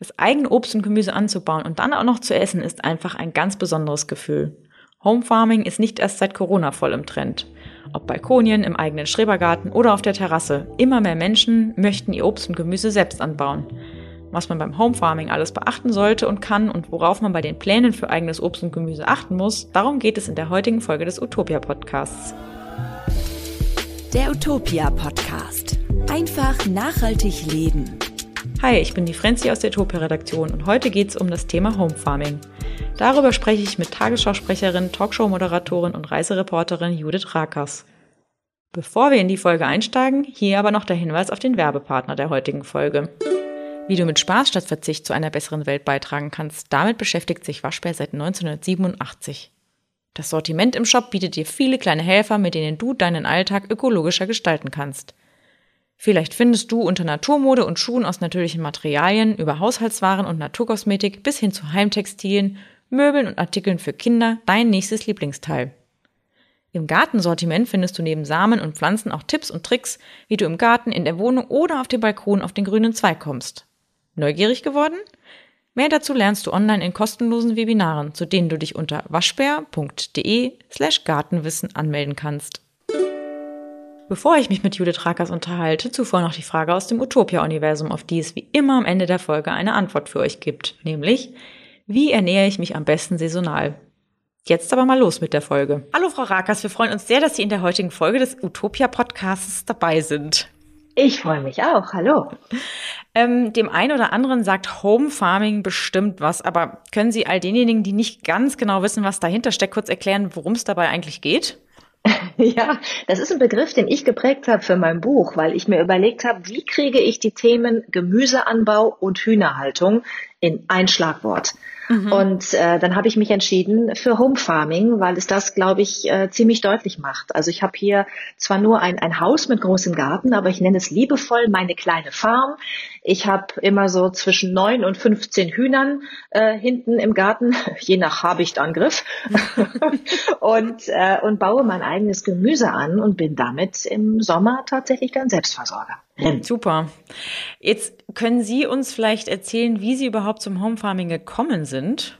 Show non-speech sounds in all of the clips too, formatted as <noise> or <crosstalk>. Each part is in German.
Das eigene Obst und Gemüse anzubauen und dann auch noch zu essen, ist einfach ein ganz besonderes Gefühl. Home Farming ist nicht erst seit Corona voll im Trend. Ob Balkonien, im eigenen Schrebergarten oder auf der Terrasse, immer mehr Menschen möchten ihr Obst und Gemüse selbst anbauen. Was man beim Home Farming alles beachten sollte und kann und worauf man bei den Plänen für eigenes Obst und Gemüse achten muss, darum geht es in der heutigen Folge des Utopia Podcasts. Der Utopia Podcast. Einfach nachhaltig leben. Hi, ich bin die Frenzi aus der Utopia-Redaktion und heute geht es um das Thema Home Farming. Darüber spreche ich mit Tagesschausprecherin, Talkshow-Moderatorin und Reisereporterin Judith Rakers. Bevor wir in die Folge einsteigen, hier aber noch der Hinweis auf den Werbepartner der heutigen Folge. Wie du mit Spaß statt Verzicht zu einer besseren Welt beitragen kannst, damit beschäftigt sich Waschbär seit 1987. Das Sortiment im Shop bietet dir viele kleine Helfer, mit denen du deinen Alltag ökologischer gestalten kannst. Vielleicht findest du unter Naturmode und Schuhen aus natürlichen Materialien über Haushaltswaren und Naturkosmetik bis hin zu Heimtextilien, Möbeln und Artikeln für Kinder dein nächstes Lieblingsteil. Im Gartensortiment findest du neben Samen und Pflanzen auch Tipps und Tricks, wie du im Garten, in der Wohnung oder auf dem Balkon auf den grünen Zweig kommst. Neugierig geworden? Mehr dazu lernst du online in kostenlosen Webinaren, zu denen du dich unter waschbär.de slash Gartenwissen anmelden kannst. Bevor ich mich mit Judith Rakers unterhalte, zuvor noch die Frage aus dem Utopia-Universum, auf die es wie immer am Ende der Folge eine Antwort für euch gibt, nämlich, wie ernähre ich mich am besten saisonal? Jetzt aber mal los mit der Folge. Hallo Frau Rakers, wir freuen uns sehr, dass Sie in der heutigen Folge des Utopia-Podcasts dabei sind. Ich freue mich auch. Hallo. Ähm, dem einen oder anderen sagt Home Farming bestimmt was, aber können Sie all denjenigen, die nicht ganz genau wissen, was dahinter steckt, kurz erklären, worum es dabei eigentlich geht? <laughs> Ja, das ist ein Begriff, den ich geprägt habe für mein Buch, weil ich mir überlegt habe, wie kriege ich die Themen Gemüseanbau und Hühnerhaltung in ein Schlagwort. Mhm. Und äh, dann habe ich mich entschieden für Home Farming, weil es das, glaube ich, äh, ziemlich deutlich macht. Also ich habe hier zwar nur ein, ein Haus mit großem Garten, aber ich nenne es liebevoll meine kleine Farm. Ich habe immer so zwischen neun und 15 Hühnern äh, hinten im Garten, <laughs> je nach Habichtangriff, <laughs> und, äh, und baue mein eigenes Gemüse an und bin damit im Sommer tatsächlich dann Selbstversorger. <clears throat> Super. Jetzt können Sie uns vielleicht erzählen, wie Sie überhaupt zum Home Farming gekommen sind?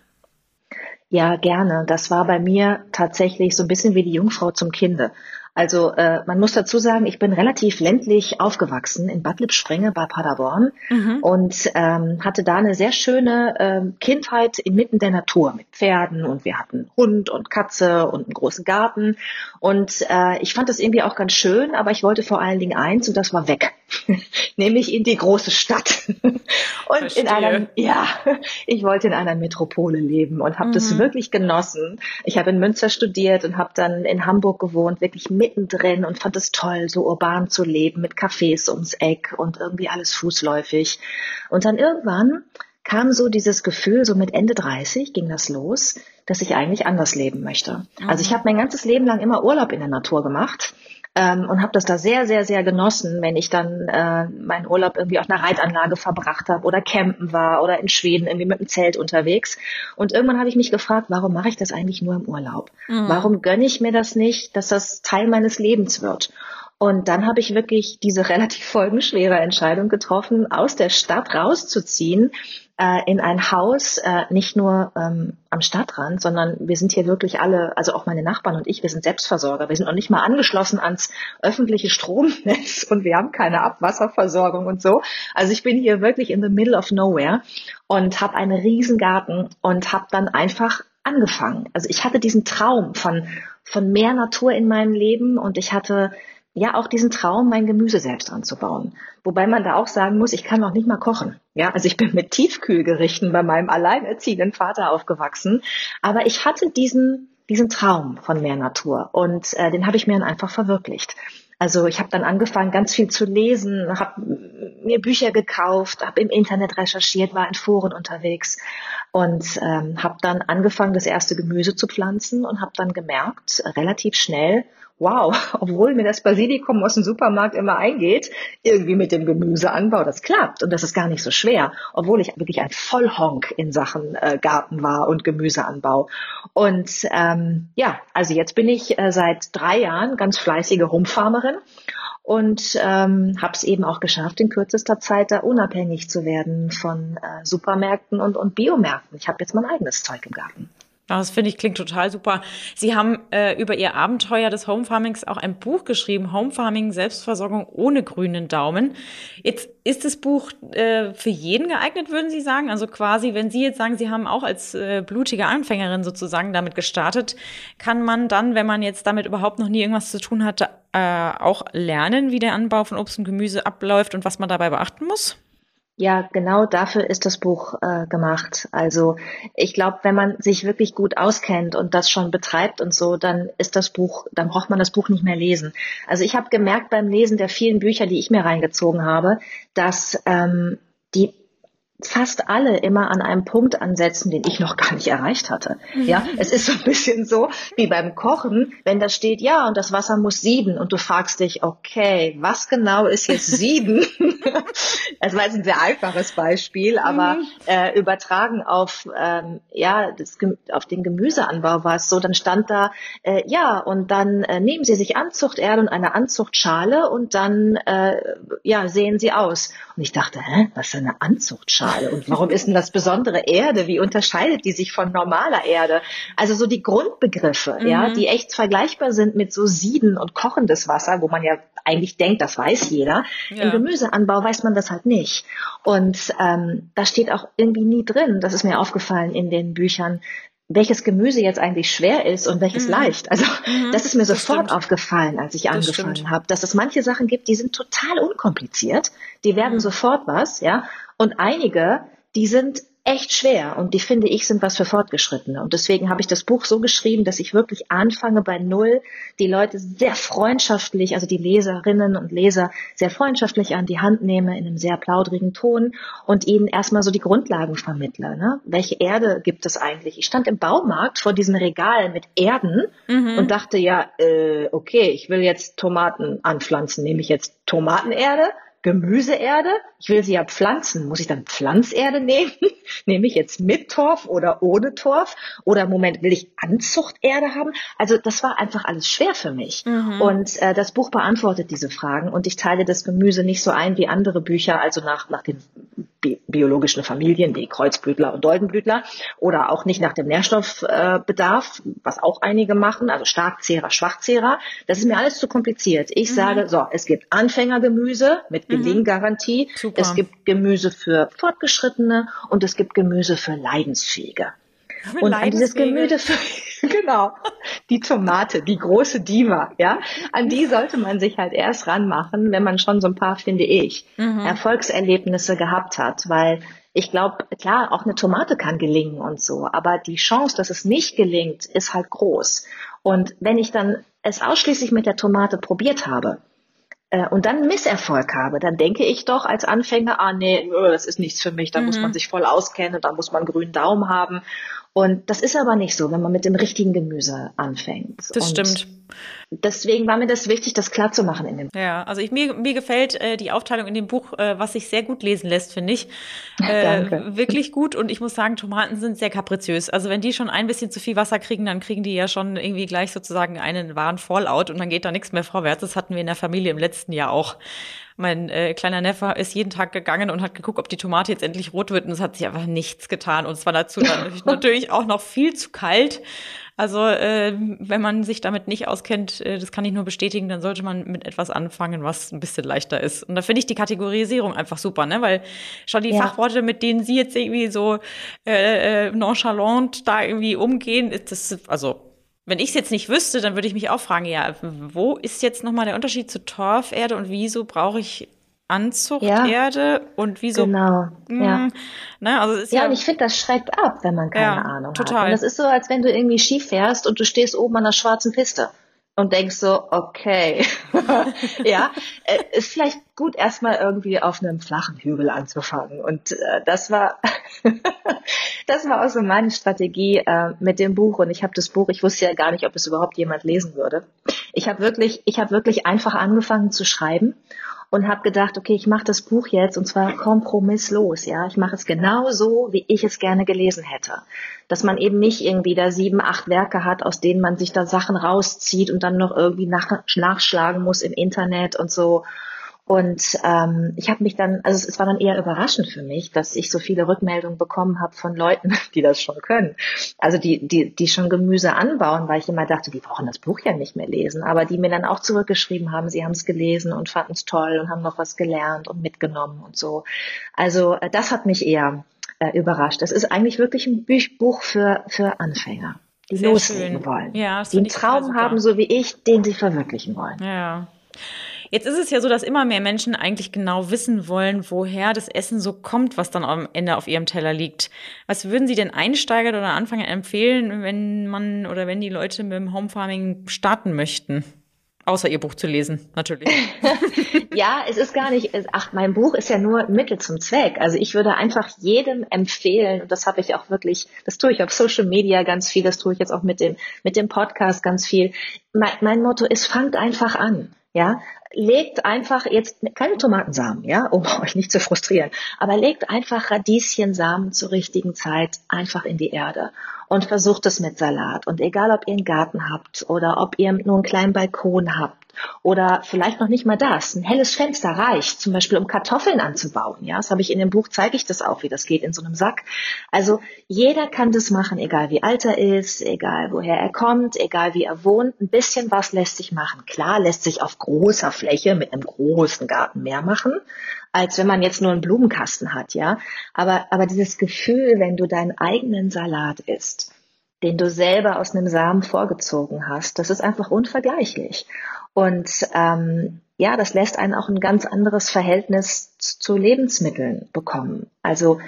Ja, gerne. Das war bei mir tatsächlich so ein bisschen wie die Jungfrau zum Kinde. Also äh, man muss dazu sagen, ich bin relativ ländlich aufgewachsen in Bad Lippspringe bei Paderborn mhm. und ähm, hatte da eine sehr schöne äh, Kindheit inmitten der Natur mit Pferden und wir hatten Hund und Katze und einen großen Garten und äh, ich fand das irgendwie auch ganz schön, aber ich wollte vor allen Dingen eins und das war weg, <laughs> nämlich in die große Stadt <laughs> und Verstehe. in einer ja, ich wollte in einer Metropole leben und habe mhm. das wirklich genossen. Ich habe in Münster studiert und habe dann in Hamburg gewohnt, wirklich mit mittendrin und fand es toll, so urban zu leben mit Cafés ums Eck und irgendwie alles fußläufig. Und dann irgendwann kam so dieses Gefühl, so mit Ende 30 ging das los, dass ich eigentlich anders leben möchte. Mhm. Also ich habe mein ganzes Leben lang immer Urlaub in der Natur gemacht ähm, und habe das da sehr, sehr, sehr genossen, wenn ich dann äh, meinen Urlaub irgendwie auf einer Reitanlage verbracht habe oder campen war oder in Schweden irgendwie mit dem Zelt unterwegs. Und irgendwann habe ich mich gefragt, warum mache ich das eigentlich nur im Urlaub? Mhm. Warum gönne ich mir das nicht, dass das Teil meines Lebens wird? Und dann habe ich wirklich diese <laughs> relativ folgenschwere Entscheidung getroffen, aus der Stadt rauszuziehen äh, in ein Haus, äh, nicht nur ähm, am Stadtrand, sondern wir sind hier wirklich alle, also auch meine Nachbarn und ich, wir sind Selbstversorger. Wir sind noch nicht mal angeschlossen ans öffentliche Stromnetz <laughs> und wir haben keine Abwasserversorgung und so. Also ich bin hier wirklich in the middle of nowhere und habe einen riesen Garten und habe dann einfach angefangen. Also ich hatte diesen Traum von von mehr Natur in meinem Leben und ich hatte ja auch diesen Traum, mein Gemüse selbst anzubauen. Wobei man da auch sagen muss, ich kann noch nicht mal kochen. Ja, also ich bin mit Tiefkühlgerichten bei meinem alleinerziehenden Vater aufgewachsen, aber ich hatte diesen diesen Traum von mehr Natur und äh, den habe ich mir dann einfach verwirklicht. Also ich habe dann angefangen, ganz viel zu lesen, habe mir Bücher gekauft, habe im Internet recherchiert, war in Foren unterwegs und ähm, habe dann angefangen, das erste Gemüse zu pflanzen und habe dann gemerkt, relativ schnell, wow, <laughs> obwohl mir das Basilikum aus dem Supermarkt immer eingeht, irgendwie mit dem Gemüseanbau, das klappt und das ist gar nicht so schwer, obwohl ich wirklich ein Vollhonk in Sachen äh, Garten war und Gemüseanbau. Und ähm, ja, also jetzt bin ich äh, seit drei Jahren ganz fleißige Homefarmerin und ähm, habe es eben auch geschafft, in kürzester Zeit da unabhängig zu werden von äh, Supermärkten und, und Biomärkten. Ich habe jetzt mein eigenes Zeug im Garten. Das finde ich klingt total super. Sie haben äh, über Ihr Abenteuer des Home Farmings auch ein Buch geschrieben, Home Farming Selbstversorgung ohne grünen Daumen. Jetzt ist das Buch äh, für jeden geeignet, würden Sie sagen? Also quasi, wenn Sie jetzt sagen, Sie haben auch als äh, blutige Anfängerin sozusagen damit gestartet, kann man dann, wenn man jetzt damit überhaupt noch nie irgendwas zu tun hatte, äh, auch lernen, wie der Anbau von Obst und Gemüse abläuft und was man dabei beachten muss? Ja, genau dafür ist das Buch äh, gemacht. Also ich glaube, wenn man sich wirklich gut auskennt und das schon betreibt und so, dann ist das Buch, dann braucht man das Buch nicht mehr lesen. Also ich habe gemerkt beim Lesen der vielen Bücher, die ich mir reingezogen habe, dass ähm, die fast alle immer an einem Punkt ansetzen, den ich noch gar nicht erreicht hatte. Ja, mhm. es ist so ein bisschen so wie beim Kochen, wenn da steht, ja, und das Wasser muss sieben und du fragst dich, okay, was genau ist jetzt sieben? <laughs> das war jetzt ein sehr einfaches Beispiel, aber mhm. äh, übertragen auf, ähm, ja, das, auf den Gemüseanbau war es so, dann stand da, äh, ja, und dann äh, nehmen Sie sich Anzuchterde und eine Anzuchtschale und dann, äh, ja, sehen Sie aus. Und ich dachte, hä, was für eine Anzuchtschale? Erdstrahl? Und warum ist denn das besondere Erde? Wie unterscheidet die sich von normaler Erde? Also so die Grundbegriffe, mhm. ja, die echt vergleichbar sind mit so Sieden und kochendes Wasser, wo man ja eigentlich denkt, das weiß jeder. Ja. Im Gemüseanbau weiß man das halt nicht. Und ähm, da steht auch irgendwie nie drin, das ist mir aufgefallen in den Büchern, welches Gemüse jetzt eigentlich schwer ist und welches mhm. leicht. Also mhm, das ist mir sofort aufgefallen, als ich angefangen habe, dass es manche Sachen gibt, die sind total unkompliziert, die werden mhm. sofort was, ja, und einige, die sind echt schwer und die finde ich sind was für Fortgeschrittene. Und deswegen habe ich das Buch so geschrieben, dass ich wirklich anfange bei Null, die Leute sehr freundschaftlich, also die Leserinnen und Leser sehr freundschaftlich an die Hand nehme in einem sehr plaudrigen Ton und ihnen erstmal so die Grundlagen vermittle. Ne? Welche Erde gibt es eigentlich? Ich stand im Baumarkt vor diesem Regal mit Erden mhm. und dachte ja, äh, okay, ich will jetzt Tomaten anpflanzen, nehme ich jetzt Tomatenerde? Gemüseerde. Ich will sie ja pflanzen. Muss ich dann Pflanzerde nehmen? <laughs> Nehme ich jetzt mit Torf oder ohne Torf? Oder im Moment will ich Anzuchterde haben? Also das war einfach alles schwer für mich. Mhm. Und äh, das Buch beantwortet diese Fragen und ich teile das Gemüse nicht so ein wie andere Bücher, also nach, nach den bi biologischen Familien wie Kreuzblütler und Doldenblütler oder auch nicht nach dem Nährstoffbedarf, äh, was auch einige machen, also Starkzehrer, Schwachzehrer. Das ist mir alles zu kompliziert. Ich mhm. sage, so, es gibt Anfängergemüse mit mhm. Gelinggarantie, mhm. es gibt Gemüse für Fortgeschrittene und es gibt Gemüse für Leidensfähige. Und an dieses Gemüse, <laughs> genau, die Tomate, die große Diva, ja, an die sollte man sich halt erst ranmachen, wenn man schon so ein paar, finde ich, mhm. Erfolgserlebnisse gehabt hat, weil ich glaube, klar, auch eine Tomate kann gelingen und so, aber die Chance, dass es nicht gelingt, ist halt groß. Und wenn ich dann es ausschließlich mit der Tomate probiert habe, äh, und dann Misserfolg habe, dann denke ich doch als Anfänger, ah nee, das ist nichts für mich, da mhm. muss man sich voll auskennen, da muss man einen grünen Daumen haben. Und das ist aber nicht so, wenn man mit dem richtigen Gemüse anfängt. Das und stimmt. Deswegen war mir das wichtig, das klar zu machen in dem Buch. Ja, also ich, mir, mir gefällt äh, die Aufteilung in dem Buch, äh, was sich sehr gut lesen lässt, finde ich. <laughs> Äh, Danke. Wirklich gut. Und ich muss sagen, Tomaten sind sehr kapriziös. Also wenn die schon ein bisschen zu viel Wasser kriegen, dann kriegen die ja schon irgendwie gleich sozusagen einen wahren Fallout und dann geht da nichts mehr vorwärts. Das hatten wir in der Familie im letzten Jahr auch. Mein äh, kleiner Neffe ist jeden Tag gegangen und hat geguckt, ob die Tomate jetzt endlich rot wird und es hat sich einfach nichts getan. Und es war dazu dann <laughs> natürlich auch noch viel zu kalt. Also äh, wenn man sich damit nicht auskennt, äh, das kann ich nur bestätigen, dann sollte man mit etwas anfangen, was ein bisschen leichter ist. Und da finde ich die Kategorisierung einfach super, ne? Weil schon die ja. Fachworte, mit denen Sie jetzt irgendwie so äh, äh nonchalant da irgendwie umgehen, ist das also wenn ich es jetzt nicht wüsste, dann würde ich mich auch fragen, ja, wo ist jetzt nochmal der Unterschied zu Torferde und wieso brauche ich Anzuchterde ja, und wieso? Genau, mh, ja. Ne, also ist ja, ja, und ich finde, das schreckt ab, wenn man keine ja, Ahnung total. hat. Und das ist so, als wenn du irgendwie Ski fährst und du stehst oben an der schwarzen Piste und denkst so, okay, <laughs> ja, äh, ist vielleicht gut, erstmal irgendwie auf einem flachen Hügel anzufangen. Und äh, das war, <laughs> das war auch so meine Strategie äh, mit dem Buch. Und ich habe das Buch, ich wusste ja gar nicht, ob es überhaupt jemand lesen würde. Ich habe wirklich, ich habe wirklich einfach angefangen zu schreiben und habe gedacht, okay, ich mache das Buch jetzt und zwar kompromisslos, ja. Ich mache es genau so, wie ich es gerne gelesen hätte. Dass man eben nicht irgendwie da sieben, acht Werke hat, aus denen man sich da Sachen rauszieht und dann noch irgendwie nach, nachschlagen muss im Internet und so. Und ähm, ich habe mich dann, also es, es war dann eher überraschend für mich, dass ich so viele Rückmeldungen bekommen habe von Leuten, <laughs> die das schon können. Also die, die, die schon Gemüse anbauen, weil ich immer dachte, die brauchen das Buch ja nicht mehr lesen. Aber die mir dann auch zurückgeschrieben haben, sie haben es gelesen und fanden es toll und haben noch was gelernt und mitgenommen und so. Also äh, das hat mich eher äh, überrascht. Es ist eigentlich wirklich ein Buch für, für Anfänger, die Sehr loslegen schön. wollen. Ja, die einen Traum haben, so wie ich, den sie verwirklichen wollen. Ja. Jetzt ist es ja so, dass immer mehr Menschen eigentlich genau wissen wollen, woher das Essen so kommt, was dann am Ende auf ihrem Teller liegt. Was würden Sie denn Einsteigern oder Anfängern empfehlen, wenn man oder wenn die Leute mit dem Homefarming starten möchten? Außer ihr Buch zu lesen, natürlich. <laughs> ja, es ist gar nicht, ach, mein Buch ist ja nur Mittel zum Zweck. Also ich würde einfach jedem empfehlen, und das habe ich auch wirklich, das tue ich auf Social Media ganz viel, das tue ich jetzt auch mit dem, mit dem Podcast ganz viel. Mein, mein Motto ist, fangt einfach an. Ja, legt einfach jetzt keine Tomatensamen, ja, um <laughs> euch nicht zu frustrieren, aber legt einfach Radieschensamen zur richtigen Zeit einfach in die Erde und versucht es mit Salat. Und egal, ob ihr einen Garten habt oder ob ihr nur einen kleinen Balkon habt oder vielleicht noch nicht mal das. Ein helles Fenster reicht, zum Beispiel um Kartoffeln anzubauen. Ja, das habe ich in dem Buch, zeige ich das auch, wie das geht in so einem Sack. Also jeder kann das machen, egal wie alt er ist, egal woher er kommt, egal wie er wohnt. Ein bisschen was lässt sich machen. Klar lässt sich auf großer Fläche mit einem großen Garten mehr machen, als wenn man jetzt nur einen Blumenkasten hat, ja. Aber, aber dieses Gefühl, wenn du deinen eigenen Salat isst, den du selber aus einem Samen vorgezogen hast, das ist einfach unvergleichlich. Und ähm, ja, das lässt einen auch ein ganz anderes Verhältnis zu Lebensmitteln bekommen. Also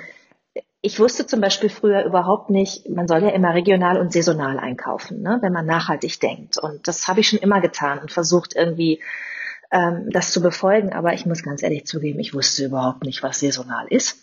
ich wusste zum Beispiel früher überhaupt nicht, man soll ja immer regional und saisonal einkaufen, ne, wenn man nachhaltig denkt. Und das habe ich schon immer getan und versucht irgendwie ähm, das zu befolgen. Aber ich muss ganz ehrlich zugeben, ich wusste überhaupt nicht, was saisonal ist.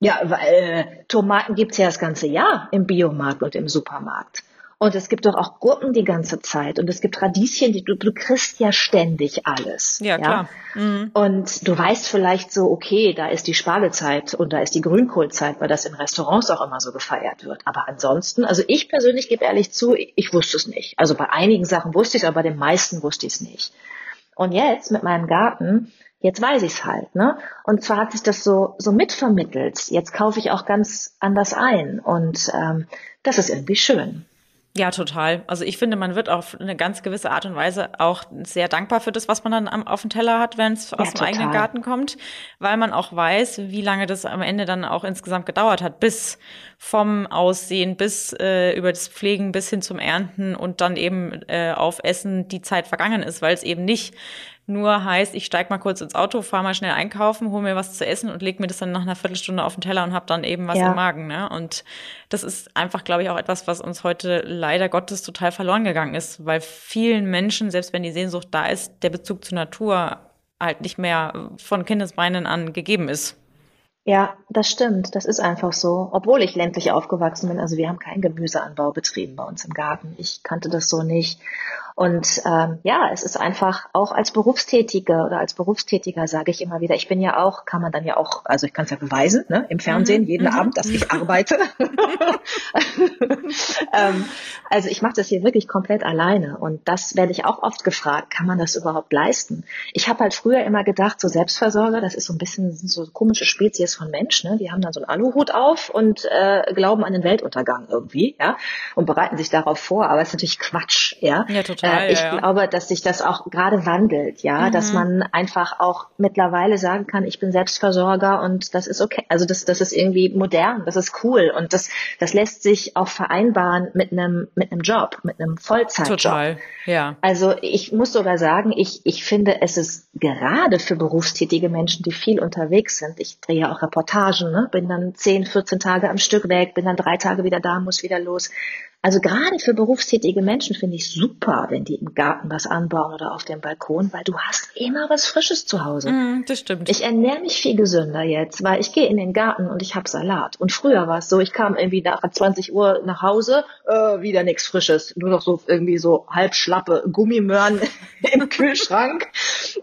Ja, weil äh, Tomaten gibt's ja das ganze Jahr im Biomarkt und im Supermarkt. Und es gibt doch auch Gurken die ganze Zeit. Und es gibt Radieschen, die du, du kriegst ja ständig alles. Ja, ja? klar. Mhm. Und du weißt vielleicht so, okay, da ist die Spargelzeit und da ist die Grünkohlzeit, weil das in Restaurants auch immer so gefeiert wird. Aber ansonsten, also ich persönlich gebe ehrlich zu, ich, ich wusste es nicht. Also bei einigen Sachen wusste ich es, aber bei den meisten wusste ich es nicht. Und jetzt mit meinem Garten, jetzt weiß ich es halt, ne? Und zwar hat sich das so so mitvermittelt. Jetzt kaufe ich auch ganz anders ein und ähm, das ist irgendwie schön. Ja, total. Also ich finde, man wird auf eine ganz gewisse Art und Weise auch sehr dankbar für das, was man dann am, auf dem Teller hat, wenn es ja, aus dem total. eigenen Garten kommt, weil man auch weiß, wie lange das am Ende dann auch insgesamt gedauert hat, bis vom Aussehen bis äh, über das Pflegen bis hin zum Ernten und dann eben äh, auf Essen die Zeit vergangen ist, weil es eben nicht nur heißt, ich steig mal kurz ins Auto, fahre mal schnell einkaufen, hole mir was zu essen und leg mir das dann nach einer Viertelstunde auf den Teller und habe dann eben was ja. im Magen. Ne? Und das ist einfach, glaube ich, auch etwas, was uns heute leider Gottes total verloren gegangen ist, weil vielen Menschen, selbst wenn die Sehnsucht da ist, der Bezug zur Natur halt nicht mehr von Kindesbeinen an gegeben ist. Ja, das stimmt. Das ist einfach so. Obwohl ich ländlich aufgewachsen bin. Also wir haben keinen Gemüseanbau betrieben bei uns im Garten. Ich kannte das so nicht. Und ähm, ja, es ist einfach auch als Berufstätige oder als Berufstätiger sage ich immer wieder, ich bin ja auch, kann man dann ja auch, also ich kann es ja beweisen, ne, im Fernsehen mhm. jeden mhm. Abend, dass ich arbeite. <laughs> ähm, also ich mache das hier wirklich komplett alleine und das werde ich auch oft gefragt, kann man das überhaupt leisten? Ich habe halt früher immer gedacht, so Selbstversorger, das ist so ein bisschen so komische Spezies von Mensch, ne? Die haben dann so einen Aluhut auf und äh, glauben an den Weltuntergang irgendwie, ja, und bereiten sich darauf vor, aber es ist natürlich Quatsch, ja. Ja, total. Total, äh, ich ja, glaube, dass sich das auch gerade wandelt, ja, mhm. dass man einfach auch mittlerweile sagen kann, ich bin Selbstversorger und das ist okay. Also das, das ist irgendwie modern, das ist cool und das, das lässt sich auch vereinbaren mit einem, mit einem Job, mit einem Vollzeitjob. Total, ja. Also ich muss sogar sagen, ich, ich finde, es ist gerade für berufstätige Menschen, die viel unterwegs sind. Ich drehe ja auch Reportagen, ne? bin dann 10, 14 Tage am Stück weg, bin dann drei Tage wieder da, muss wieder los. Also gerade für berufstätige Menschen finde ich super, wenn die im Garten was anbauen oder auf dem Balkon, weil du hast immer was Frisches zu Hause. Mm, das stimmt. Ich ernähre mich viel gesünder jetzt, weil ich gehe in den Garten und ich habe Salat. Und früher war es so, ich kam irgendwie nach 20 Uhr nach Hause, äh, wieder nichts Frisches, nur noch so irgendwie so halb schlappe Gummimöhren <laughs> im Kühlschrank.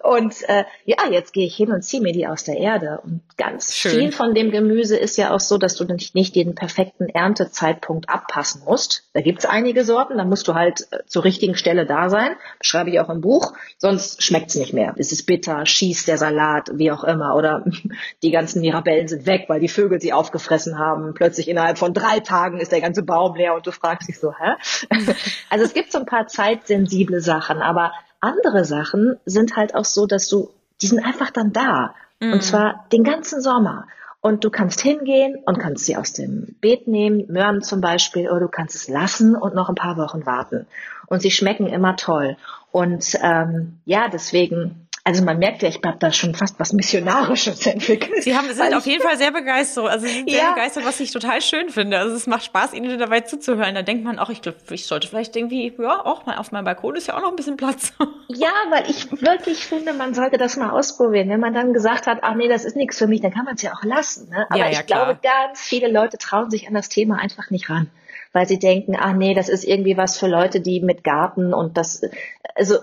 Und äh, ja, jetzt gehe ich hin und ziehe mir die aus der Erde. Und ganz Schön. viel von dem Gemüse ist ja auch so, dass du nicht, nicht den perfekten Erntezeitpunkt abpassen musst. Da gibt's einige Sorten, da musst du halt äh, zur richtigen Stelle da sein. Beschreibe ich auch im Buch. Sonst schmeckt's nicht mehr. Es ist bitter, schießt der Salat, wie auch immer. Oder <laughs> die ganzen Mirabellen sind weg, weil die Vögel sie aufgefressen haben. Plötzlich innerhalb von drei Tagen ist der ganze Baum leer und du fragst dich so, hä? <laughs> also es gibt so ein paar zeitsensible Sachen, aber andere Sachen sind halt auch so, dass du, die sind einfach dann da. Mhm. Und zwar den ganzen Sommer. Und du kannst hingehen und kannst sie aus dem Beet nehmen, Möhren zum Beispiel, oder du kannst es lassen und noch ein paar Wochen warten. Und sie schmecken immer toll. Und ähm, ja, deswegen also man merkt ja, ich habe da schon fast was Missionarisches <laughs> entwickelt. Sie haben, sind auf jeden Fall sehr begeistert. Also Sie sind sehr ja. begeistert, was ich total schön finde. Also es macht Spaß, Ihnen dabei zuzuhören. Da denkt man auch, ich glaube, ich sollte vielleicht irgendwie, ja, auch mal auf meinem Balkon ist ja auch noch ein bisschen Platz. <laughs> Ja, weil ich wirklich finde, man sollte das mal ausprobieren. Wenn man dann gesagt hat, ach nee, das ist nichts für mich, dann kann man es ja auch lassen. Ne? Aber ja, ja, ich klar. glaube, ganz viele Leute trauen sich an das Thema einfach nicht ran weil sie denken, ach nee, das ist irgendwie was für Leute, die mit Garten und das, also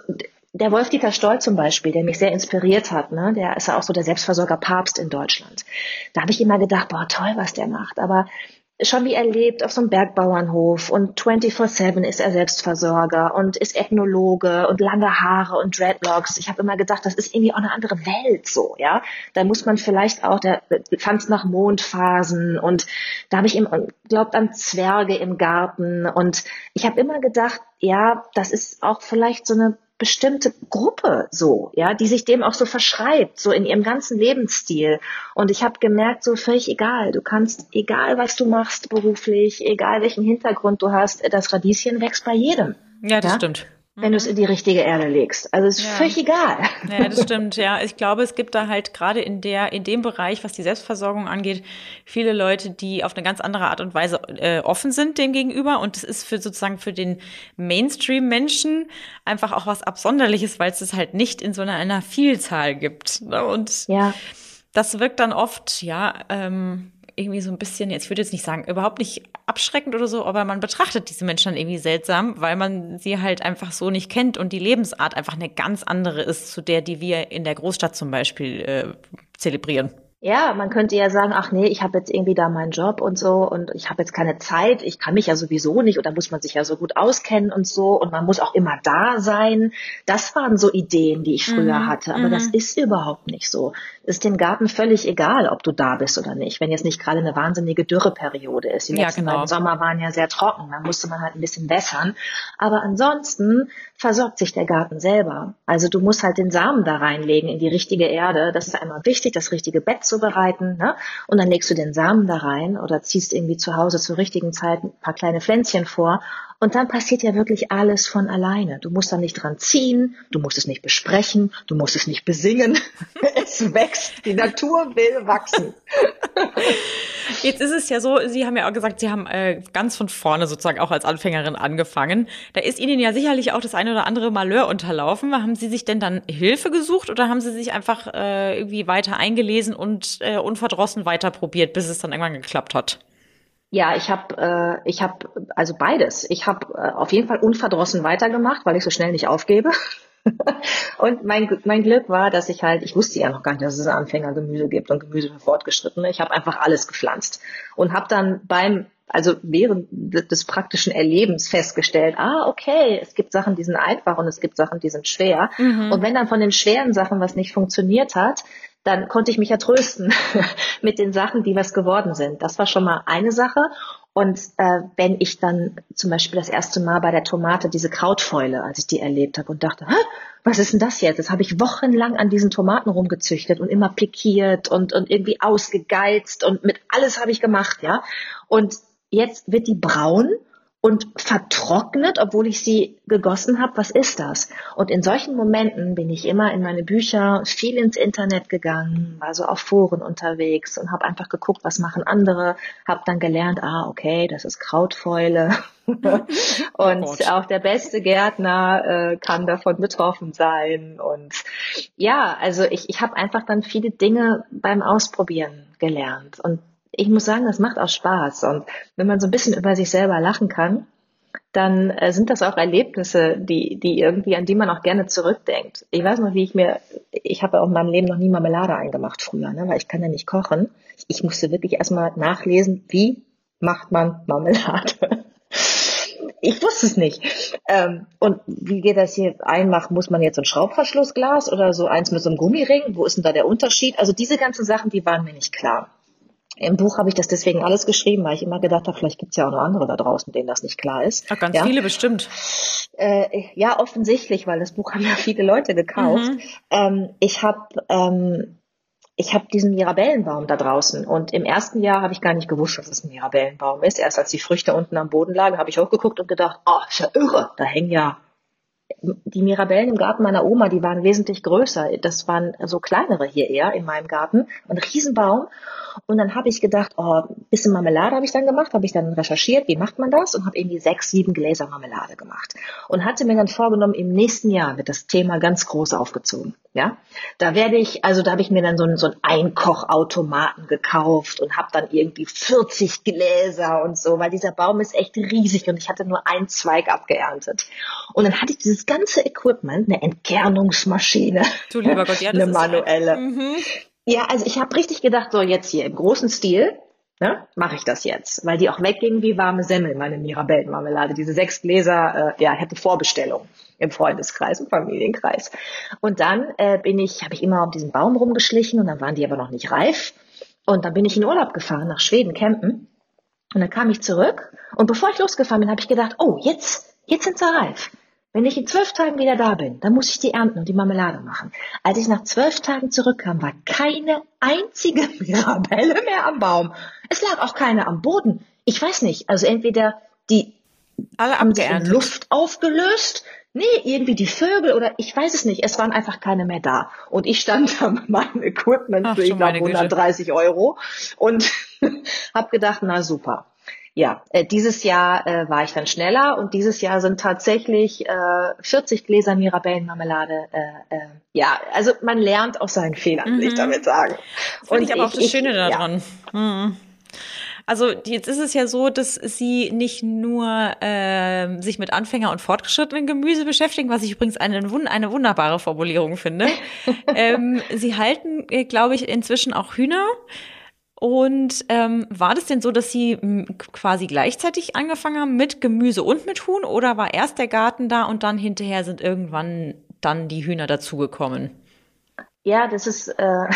der Wolf-Dieter Stoll zum Beispiel, der mich sehr inspiriert hat, ne, der ist ja auch so der Selbstversorger Papst in Deutschland. Da habe ich immer gedacht, boah, toll, was der macht. Aber schon wie er lebt auf so einem Bergbauernhof und 24-7 ist er Selbstversorger und ist Ethnologe und lange Haare und Dreadlocks. Ich habe immer gedacht, das ist irgendwie auch eine andere Welt so, ja. Da muss man vielleicht auch, der fand nach Mondphasen und da habe ich ihm glaubt an Zwerge im Garten und ich habe immer gedacht, ja, das ist auch vielleicht so eine bestimmte Gruppe so, ja, die sich dem auch so verschreibt, so in ihrem ganzen Lebensstil. Und ich habe gemerkt, so völlig egal, du kannst, egal was du machst beruflich, egal welchen Hintergrund du hast, das Radieschen wächst bei jedem. Ja, das ja? stimmt wenn du es in die richtige Erde legst. Also es ist ja. völlig egal. Ja, das stimmt, ja. Ich glaube, es gibt da halt gerade in der, in dem Bereich, was die Selbstversorgung angeht, viele Leute, die auf eine ganz andere Art und Weise äh, offen sind dem gegenüber. Und das ist für sozusagen für den Mainstream-Menschen einfach auch was Absonderliches, weil es es halt nicht in so einer, einer Vielzahl gibt. Ne? Und ja. das wirkt dann oft, ja, ähm, irgendwie so ein bisschen, jetzt würde ich jetzt nicht sagen, überhaupt nicht abschreckend oder so, aber man betrachtet diese Menschen dann irgendwie seltsam, weil man sie halt einfach so nicht kennt und die Lebensart einfach eine ganz andere ist zu der, die wir in der Großstadt zum Beispiel äh, zelebrieren. Ja, man könnte ja sagen, ach nee, ich habe jetzt irgendwie da meinen Job und so und ich habe jetzt keine Zeit, ich kann mich ja sowieso nicht oder muss man sich ja so gut auskennen und so und man muss auch immer da sein. Das waren so Ideen, die ich früher mhm. hatte, aber mhm. das ist überhaupt nicht so. Ist dem Garten völlig egal, ob du da bist oder nicht, wenn jetzt nicht gerade eine wahnsinnige Dürreperiode ist. Die ja, letzten genau. Sommer waren ja sehr trocken, dann musste man halt ein bisschen wässern. Aber ansonsten versorgt sich der Garten selber. Also du musst halt den Samen da reinlegen in die richtige Erde. Das ist einmal wichtig, das richtige Bett zubereiten. Ne? Und dann legst du den Samen da rein oder ziehst irgendwie zu Hause zur richtigen Zeit ein paar kleine Pflänzchen vor. Und dann passiert ja wirklich alles von alleine. Du musst da nicht dran ziehen, du musst es nicht besprechen, du musst es nicht besingen. <laughs> es wächst, die Natur will wachsen. <laughs> Jetzt ist es ja so, Sie haben ja auch gesagt, Sie haben äh, ganz von vorne sozusagen auch als Anfängerin angefangen. Da ist Ihnen ja sicherlich auch das eine oder andere Malheur unterlaufen. Haben Sie sich denn dann Hilfe gesucht oder haben Sie sich einfach äh, irgendwie weiter eingelesen und äh, unverdrossen weiter probiert, bis es dann irgendwann geklappt hat? Ja, ich habe äh, ich habe also beides. Ich habe äh, auf jeden Fall unverdrossen weitergemacht, weil ich so schnell nicht aufgebe. <laughs> und mein, mein Glück war, dass ich halt, ich wusste ja noch gar nicht, dass es Anfängergemüse gibt und Gemüse für Fortgeschrittene. Ich habe einfach alles gepflanzt und habe dann beim also während des praktischen Erlebens festgestellt, ah, okay, es gibt Sachen, die sind einfach und es gibt Sachen, die sind schwer. Mhm. Und wenn dann von den schweren Sachen was nicht funktioniert hat, dann konnte ich mich ja trösten <laughs> mit den Sachen, die was geworden sind. Das war schon mal eine Sache. Und äh, wenn ich dann zum Beispiel das erste Mal bei der Tomate diese Krautfäule, als ich die erlebt habe und dachte, was ist denn das jetzt? Das habe ich wochenlang an diesen Tomaten rumgezüchtet und immer pikiert und, und irgendwie ausgegeizt und mit alles habe ich gemacht, ja. Und jetzt wird die braun und vertrocknet, obwohl ich sie gegossen habe. Was ist das? Und in solchen Momenten bin ich immer in meine Bücher, viel ins Internet gegangen, war so auf Foren unterwegs und habe einfach geguckt, was machen andere, habe dann gelernt, ah, okay, das ist Krautfäule. <laughs> und oh auch der beste Gärtner äh, kann davon betroffen sein. Und ja, also ich, ich habe einfach dann viele Dinge beim Ausprobieren gelernt. Und ich muss sagen, das macht auch Spaß. Und wenn man so ein bisschen über sich selber lachen kann, dann äh, sind das auch Erlebnisse, die, die irgendwie, an die man auch gerne zurückdenkt. Ich weiß noch, wie ich mir, ich habe ja auch in meinem Leben noch nie Marmelade eingemacht früher, ne, weil ich kann ja nicht kochen. Ich musste wirklich erstmal nachlesen, wie macht man Marmelade. <laughs> Ich wusste es nicht. Ähm, und wie geht das hier einmachen? Muss man jetzt ein Schraubverschlussglas oder so eins mit so einem Gummiring? Wo ist denn da der Unterschied? Also diese ganzen Sachen, die waren mir nicht klar. Im Buch habe ich das deswegen alles geschrieben, weil ich immer gedacht habe, vielleicht gibt es ja auch noch andere da draußen, denen das nicht klar ist. Ach, ganz ja? viele bestimmt. Äh, ja, offensichtlich, weil das Buch haben ja viele Leute gekauft. Mhm. Ähm, ich habe ähm, ich habe diesen Mirabellenbaum da draußen und im ersten Jahr habe ich gar nicht gewusst, dass es ein Mirabellenbaum ist. Erst als die Früchte unten am Boden lagen, habe ich hochgeguckt und gedacht, oh, ist ja irre, da hängen ja die Mirabellen im Garten meiner Oma, die waren wesentlich größer. Das waren so kleinere hier eher in meinem Garten. Ein Riesenbaum. Und dann habe ich gedacht, oh, ein bisschen Marmelade habe ich dann gemacht, habe ich dann recherchiert, wie macht man das und habe irgendwie sechs, sieben Gläser Marmelade gemacht. Und hatte mir dann vorgenommen, im nächsten Jahr wird das Thema ganz groß aufgezogen. Ja, da werde ich, also da habe ich mir dann so einen, so einen Einkochautomaten gekauft und habe dann irgendwie 40 Gläser und so, weil dieser Baum ist echt riesig und ich hatte nur einen Zweig abgeerntet. Und dann hatte ich dieses ganze Equipment, eine Entkernungsmaschine, du lieber <laughs> Gott, ja, eine manuelle. Mhm. Ja, also ich habe richtig gedacht, so jetzt hier im großen Stil, ne, mache ich das jetzt, weil die auch weggingen wie warme Semmel, meine Mirabellenmarmelade. Diese sechs Gläser, äh, ja, hätte Vorbestellung im Freundeskreis und Familienkreis. Und dann äh, bin ich, habe ich immer um diesen Baum rumgeschlichen und dann waren die aber noch nicht reif. Und dann bin ich in Urlaub gefahren nach Schweden campen. Und dann kam ich zurück und bevor ich losgefahren bin, habe ich gedacht, oh, jetzt, jetzt sind sie reif. Wenn ich in zwölf Tagen wieder da bin, dann muss ich die ernten und die Marmelade machen. Als ich nach zwölf Tagen zurückkam, war keine einzige <laughs> Mirabelle mehr am Baum. Es lag auch keine am Boden. Ich weiß nicht, also entweder die alle haben sich in Luft aufgelöst, nee, irgendwie die Vögel oder ich weiß es nicht. Es waren einfach keine mehr da. Und ich stand <laughs> da mit meinem Equipment Ach, für, ich glaube, 130 Euro und <laughs> habe gedacht, na super ja, äh, dieses Jahr äh, war ich dann schneller und dieses Jahr sind tatsächlich äh, 40 Gläser Mirabellenmarmelade. Äh, äh, ja, also man lernt aus seinen Fehlern, mhm. will ich damit sagen. Das und ich aber auch das Schöne daran. Ja. Mhm. Also jetzt ist es ja so, dass sie nicht nur äh, sich mit Anfänger und fortgeschrittenen Gemüse beschäftigen, was ich übrigens eine, eine wunderbare Formulierung finde. <laughs> ähm, sie halten, äh, glaube ich, inzwischen auch Hühner. Und ähm, war das denn so, dass Sie quasi gleichzeitig angefangen haben mit Gemüse und mit Huhn oder war erst der Garten da und dann hinterher sind irgendwann dann die Hühner dazugekommen? Ja, das ist äh, <laughs>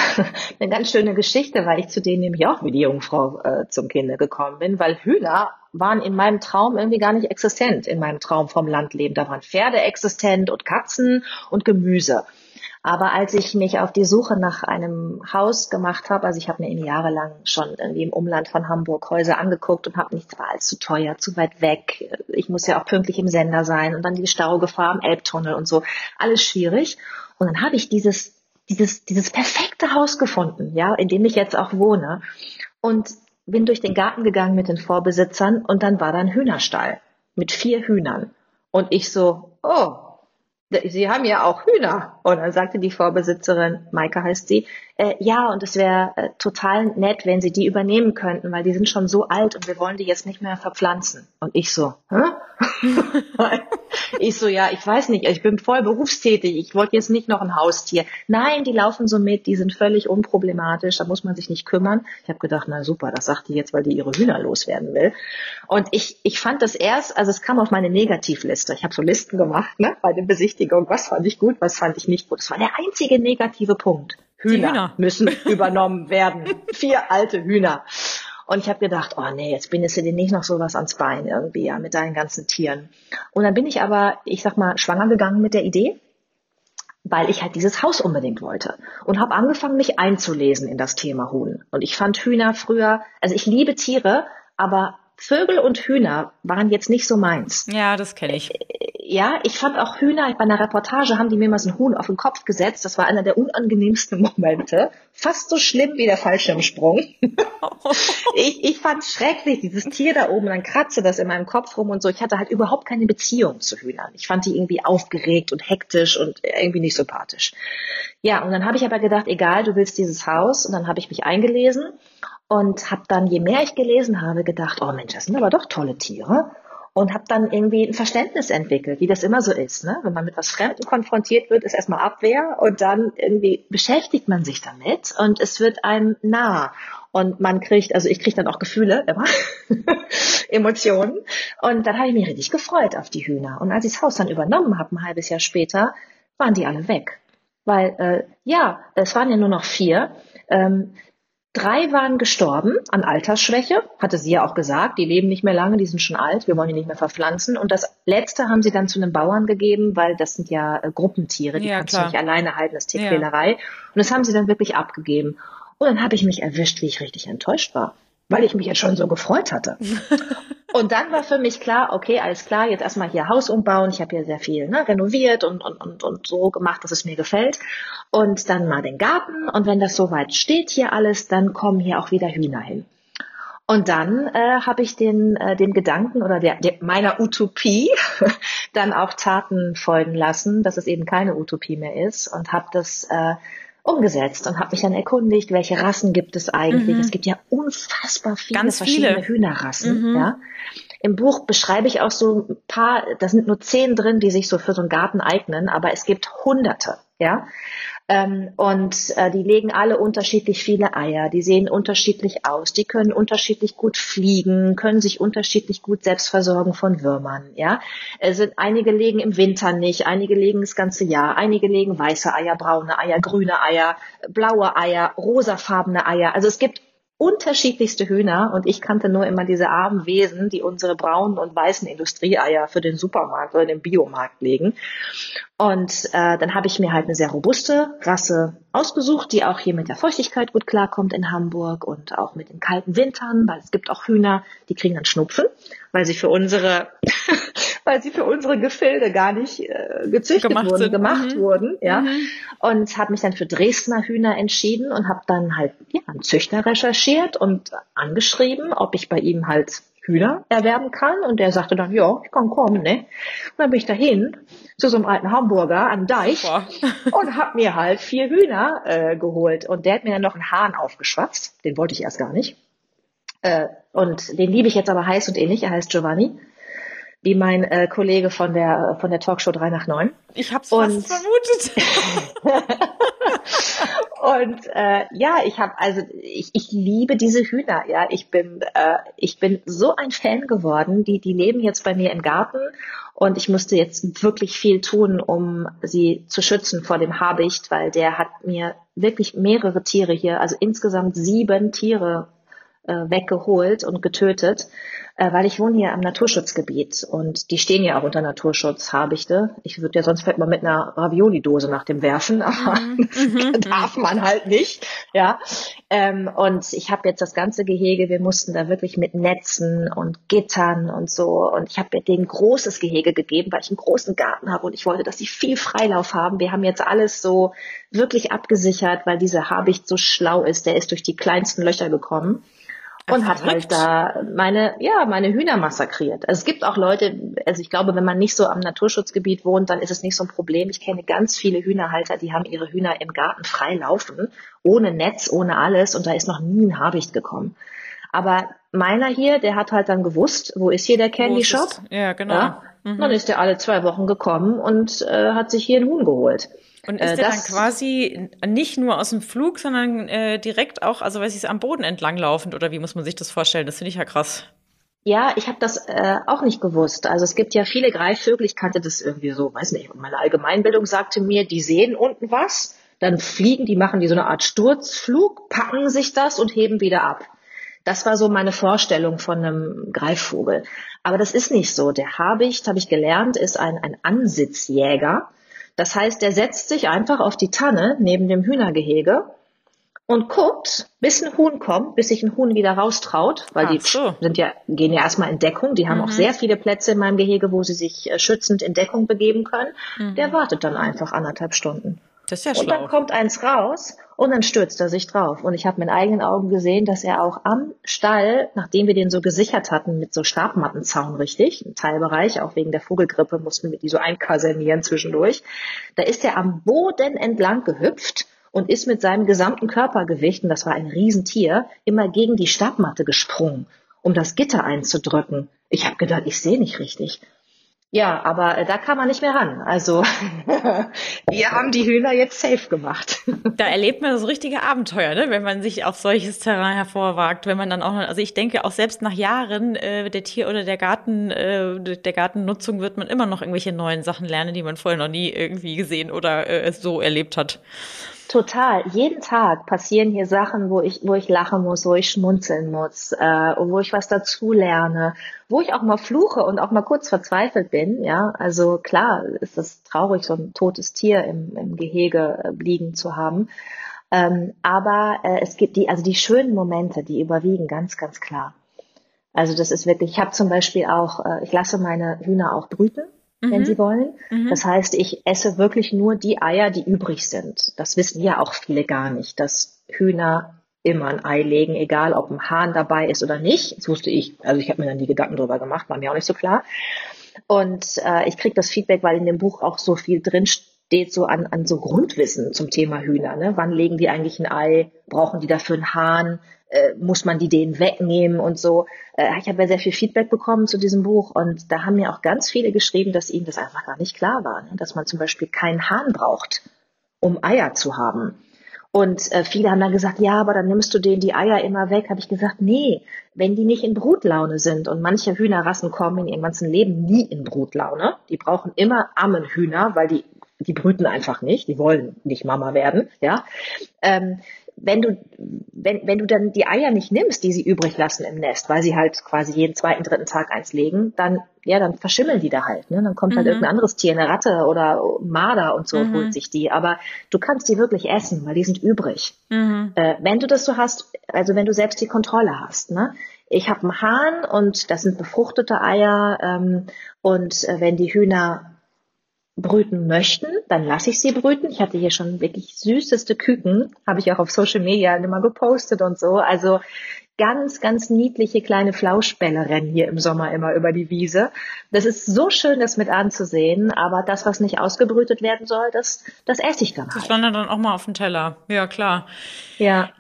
eine ganz schöne Geschichte, weil ich zu denen nämlich auch wie die Jungfrau äh, zum Kinder gekommen bin, weil Hühner waren in meinem Traum irgendwie gar nicht existent, in meinem Traum vom Landleben. Da waren Pferde existent und Katzen und Gemüse. Aber als ich mich auf die Suche nach einem Haus gemacht habe, also ich habe mir eben jahrelang schon irgendwie im Umland von Hamburg Häuser angeguckt und habe nichts war allzu teuer, zu weit weg. Ich muss ja auch pünktlich im Sender sein und dann die Staugefahr am Elbtunnel und so. Alles schwierig. Und dann habe ich dieses, dieses, dieses perfekte Haus gefunden, ja, in dem ich jetzt auch wohne. Und bin durch den Garten gegangen mit den Vorbesitzern und dann war da ein Hühnerstall mit vier Hühnern. Und ich so, oh, Sie haben ja auch Hühner. Und dann sagte die Vorbesitzerin, Maike heißt sie, äh, ja, und es wäre äh, total nett, wenn Sie die übernehmen könnten, weil die sind schon so alt und wir wollen die jetzt nicht mehr verpflanzen. Und ich so, hä? <laughs> ich so, ja, ich weiß nicht, ich bin voll berufstätig, ich wollte jetzt nicht noch ein Haustier. Nein, die laufen so mit, die sind völlig unproblematisch, da muss man sich nicht kümmern. Ich habe gedacht, na super, das sagt die jetzt, weil die ihre Hühner loswerden will. Und ich, ich fand das erst, also es kam auf meine Negativliste. Ich habe so Listen gemacht, ne, bei der Besichtigung, was fand ich gut, was fand ich nicht gut. Das war der einzige negative Punkt. Hühner, Hühner. müssen <laughs> übernommen werden. Vier alte Hühner. Und ich habe gedacht, oh nee, jetzt bindest du dir nicht noch sowas ans Bein irgendwie, ja, mit deinen ganzen Tieren. Und dann bin ich aber, ich sag mal, schwanger gegangen mit der Idee, weil ich halt dieses Haus unbedingt wollte. Und habe angefangen, mich einzulesen in das Thema Huhn. Und ich fand Hühner früher, also ich liebe Tiere, aber Vögel und Hühner waren jetzt nicht so meins. Ja, das kenne ich. Ja, ich fand auch Hühner, bei einer Reportage haben die mir mal so ein Huhn auf den Kopf gesetzt. Das war einer der unangenehmsten <laughs> Momente. Fast so schlimm wie der Fallschirmsprung. <laughs> ich, ich fand schrecklich, dieses Tier da oben, dann kratzte das in meinem Kopf rum und so. Ich hatte halt überhaupt keine Beziehung zu Hühnern. Ich fand die irgendwie aufgeregt und hektisch und irgendwie nicht sympathisch. Ja, und dann habe ich aber gedacht, egal, du willst dieses Haus. Und dann habe ich mich eingelesen und habe dann, je mehr ich gelesen habe, gedacht, oh Mensch, das sind aber doch tolle Tiere. und habe dann irgendwie ein Verständnis entwickelt, wie das immer so ist. Ne? Wenn man mit was Fremden konfrontiert wird, ist erstmal Abwehr und dann irgendwie beschäftigt man sich damit und es wird einem nah. Und man kriegt, also ich kriege dann auch Gefühle, <laughs> immer Emotionen. Und dann habe ich mich richtig gefreut auf die Hühner. Und als ich das Haus dann übernommen habe, ein halbes Jahr später, waren die alle weg. Weil, äh, ja, es waren ja nur noch vier. Ähm, Drei waren gestorben an Altersschwäche, hatte sie ja auch gesagt. Die leben nicht mehr lange, die sind schon alt, wir wollen die nicht mehr verpflanzen. Und das letzte haben sie dann zu einem Bauern gegeben, weil das sind ja äh, Gruppentiere, die ja, kannst klar. du nicht alleine halten, das ist Tierquälerei. Ja. Und das haben sie dann wirklich abgegeben. Und dann habe ich mich erwischt, wie ich richtig enttäuscht war, weil ich mich jetzt schon so gefreut hatte. <laughs> Und dann war für mich klar, okay, alles klar, jetzt erstmal hier Haus umbauen. Ich habe hier sehr viel ne, renoviert und, und, und, und so gemacht, dass es mir gefällt. Und dann mal den Garten. Und wenn das soweit steht hier alles, dann kommen hier auch wieder Hühner hin. Und dann äh, habe ich den, äh, dem Gedanken oder der, der, meiner Utopie <laughs> dann auch Taten folgen lassen, dass es eben keine Utopie mehr ist und habe das äh, umgesetzt und habe mich dann erkundigt, welche Rassen gibt es eigentlich. Mhm. Es gibt ja unfassbar viele Ganz verschiedene viele. Hühnerrassen. Mhm. Ja. Im Buch beschreibe ich auch so ein paar, da sind nur zehn drin, die sich so für so einen Garten eignen, aber es gibt hunderte. Ja. Ähm, und äh, die legen alle unterschiedlich viele Eier, die sehen unterschiedlich aus, die können unterschiedlich gut fliegen, können sich unterschiedlich gut selbst versorgen von Würmern. Ja, es sind einige legen im Winter nicht, einige legen das ganze Jahr, einige legen weiße Eier, braune Eier, grüne Eier, blaue Eier, rosafarbene Eier. Also es gibt unterschiedlichste Hühner und ich kannte nur immer diese armen Wesen, die unsere braunen und weißen Industrieeier für den Supermarkt oder den Biomarkt legen. Und äh, dann habe ich mir halt eine sehr robuste Rasse ausgesucht, die auch hier mit der Feuchtigkeit gut klarkommt in Hamburg und auch mit den kalten Wintern, weil es gibt auch Hühner, die kriegen dann Schnupfen, weil sie für unsere <laughs> weil sie für unsere Gefilde gar nicht äh, gezüchtet gemacht wurden, sind. gemacht mhm. wurden, ja. Mhm. Und habe mich dann für Dresdner Hühner entschieden und habe dann halt ja, einen Züchter recherchiert und angeschrieben, ob ich bei ihm halt Hühner erwerben kann. Und der sagte dann, ja, ich kann kommen, ne? Und dann bin ich dahin zu so einem alten Hamburger am Deich <laughs> und hab mir halt vier Hühner äh, geholt. Und der hat mir dann noch einen Hahn aufgeschwatzt. Den wollte ich erst gar nicht. Äh, und den liebe ich jetzt aber heiß und ähnlich. Er heißt Giovanni wie mein äh, Kollege von der von der Talkshow 3 nach 9. Ich hab's fast vermutet. <laughs> und äh, ja, ich habe also ich, ich liebe diese Hühner. Ja, ich bin äh, ich bin so ein Fan geworden. Die die leben jetzt bei mir im Garten und ich musste jetzt wirklich viel tun, um sie zu schützen vor dem Habicht, weil der hat mir wirklich mehrere Tiere hier, also insgesamt sieben Tiere äh, weggeholt und getötet äh, weil ich wohne hier am Naturschutzgebiet und die stehen ja auch unter Naturschutz, Habichte. Ich würde ja sonst vielleicht mal mit einer Ravioli-Dose nach dem werfen, aber <laughs> mhm. mhm. darf man halt nicht. Ja. Ähm, und ich habe jetzt das ganze Gehege, wir mussten da wirklich mit Netzen und Gittern und so. Und ich habe denen großes Gehege gegeben, weil ich einen großen Garten habe und ich wollte, dass sie viel Freilauf haben. Wir haben jetzt alles so wirklich abgesichert, weil dieser Habicht so schlau ist. Der ist durch die kleinsten Löcher gekommen und hat halt da meine, ja, meine Hühner massakriert. Also es gibt auch Leute, also ich glaube, wenn man nicht so am Naturschutzgebiet wohnt, dann ist es nicht so ein Problem. Ich kenne ganz viele Hühnerhalter, die haben ihre Hühner im Garten frei laufen, ohne Netz, ohne alles und da ist noch nie ein Habicht gekommen. Aber meiner hier, der hat halt dann gewusst, wo ist hier der Candy Shop? Ja, genau. Ja? Mhm. Dann ist der alle zwei Wochen gekommen und äh, hat sich hier ein Huhn geholt. Und ist äh, der dann quasi nicht nur aus dem Flug, sondern äh, direkt auch, also weiß ich, am Boden entlang laufend oder wie muss man sich das vorstellen? Das finde ich ja krass. Ja, ich habe das äh, auch nicht gewusst. Also es gibt ja viele Greifvögel, ich kannte das irgendwie so, weiß nicht, meine Allgemeinbildung sagte mir, die sehen unten was, dann fliegen die, machen die so eine Art Sturzflug, packen sich das und heben wieder ab. Das war so meine Vorstellung von einem Greifvogel. Aber das ist nicht so. Der Habicht, habe ich gelernt, ist ein, ein Ansitzjäger. Das heißt, er setzt sich einfach auf die Tanne neben dem Hühnergehege und guckt, bis ein Huhn kommt, bis sich ein Huhn wieder raustraut, weil Ach die so. sind ja, gehen ja erstmal in Deckung. Die haben mhm. auch sehr viele Plätze in meinem Gehege, wo sie sich äh, schützend in Deckung begeben können. Mhm. Der wartet dann einfach anderthalb Stunden. Das ist ja und schlau. Dann kommt eins raus und dann stürzt er sich drauf. Und ich habe mit eigenen Augen gesehen, dass er auch am Stall, nachdem wir den so gesichert hatten mit so Stabmattenzaun richtig, im Teilbereich, auch wegen der Vogelgrippe mussten wir die so einkasernieren zwischendurch, da ist er am Boden entlang gehüpft und ist mit seinem gesamten Körpergewicht, und das war ein Riesentier, immer gegen die Stabmatte gesprungen. um das Gitter einzudrücken. Ich habe gedacht, ich sehe nicht richtig. Ja, aber äh, da kann man nicht mehr ran. Also <laughs> wir haben die Hühner jetzt safe gemacht. <laughs> Da erlebt man so richtige Abenteuer, ne? wenn man sich auf solches Terrain hervorwagt. Wenn man dann auch, noch, also ich denke auch selbst nach Jahren äh, der Tier- oder der Garten, äh, der Gartennutzung wird man immer noch irgendwelche neuen Sachen lernen, die man vorher noch nie irgendwie gesehen oder äh, so erlebt hat. Total. Jeden Tag passieren hier Sachen, wo ich, wo ich lachen muss, wo ich schmunzeln muss, äh, wo ich was dazu lerne, wo ich auch mal fluche und auch mal kurz verzweifelt bin. Ja, also klar ist es traurig, so ein totes Tier im, im Gehege äh, liegen zu haben. Ähm, aber äh, es gibt die, also die schönen Momente, die überwiegen ganz, ganz klar. Also das ist wirklich, ich habe zum Beispiel auch, äh, ich lasse meine Hühner auch brüten mhm. wenn sie wollen. Mhm. Das heißt, ich esse wirklich nur die Eier, die übrig sind. Das wissen ja auch viele gar nicht, dass Hühner immer ein Ei legen, egal ob ein Hahn dabei ist oder nicht. Das wusste ich, also ich habe mir dann die Gedanken drüber gemacht, war mir auch nicht so klar. Und äh, ich kriege das Feedback, weil in dem Buch auch so viel drin steht, so an, an so Grundwissen zum Thema Hühner. Ne? Wann legen die eigentlich ein Ei? Brauchen die dafür einen Hahn? Äh, muss man die denen wegnehmen und so. Äh, ich habe ja sehr viel Feedback bekommen zu diesem Buch und da haben mir auch ganz viele geschrieben, dass ihnen das einfach gar nicht klar war, ne? dass man zum Beispiel keinen Hahn braucht, um Eier zu haben. Und äh, viele haben dann gesagt, ja, aber dann nimmst du denen die Eier immer weg. Habe ich gesagt, nee, wenn die nicht in Brutlaune sind und manche Hühnerrassen kommen in ihrem ganzen Leben nie in Brutlaune, die brauchen immer Ammenhühner, weil die die brüten einfach nicht, die wollen nicht Mama werden, ja. Ähm, wenn du, wenn, wenn du dann die Eier nicht nimmst, die sie übrig lassen im Nest, weil sie halt quasi jeden zweiten, dritten Tag eins legen, dann, ja, dann verschimmeln die da halt, ne? Dann kommt halt mhm. irgendein anderes Tier, eine Ratte oder Marder und so mhm. holt sich die. Aber du kannst die wirklich essen, weil die sind übrig. Mhm. Äh, wenn du das so hast, also wenn du selbst die Kontrolle hast, ne? Ich habe einen Hahn und das sind befruchtete Eier ähm, und äh, wenn die Hühner brüten möchten, dann lasse ich sie brüten. Ich hatte hier schon wirklich süßeste Küken, habe ich auch auf Social Media immer gepostet und so. Also ganz, ganz niedliche kleine Flauschbälle rennen hier im Sommer immer über die Wiese. Das ist so schön, das mit anzusehen, aber das, was nicht ausgebrütet werden soll, das, das esse ich dann halt. Das landet dann auch mal auf den Teller. Ja, klar. Ja.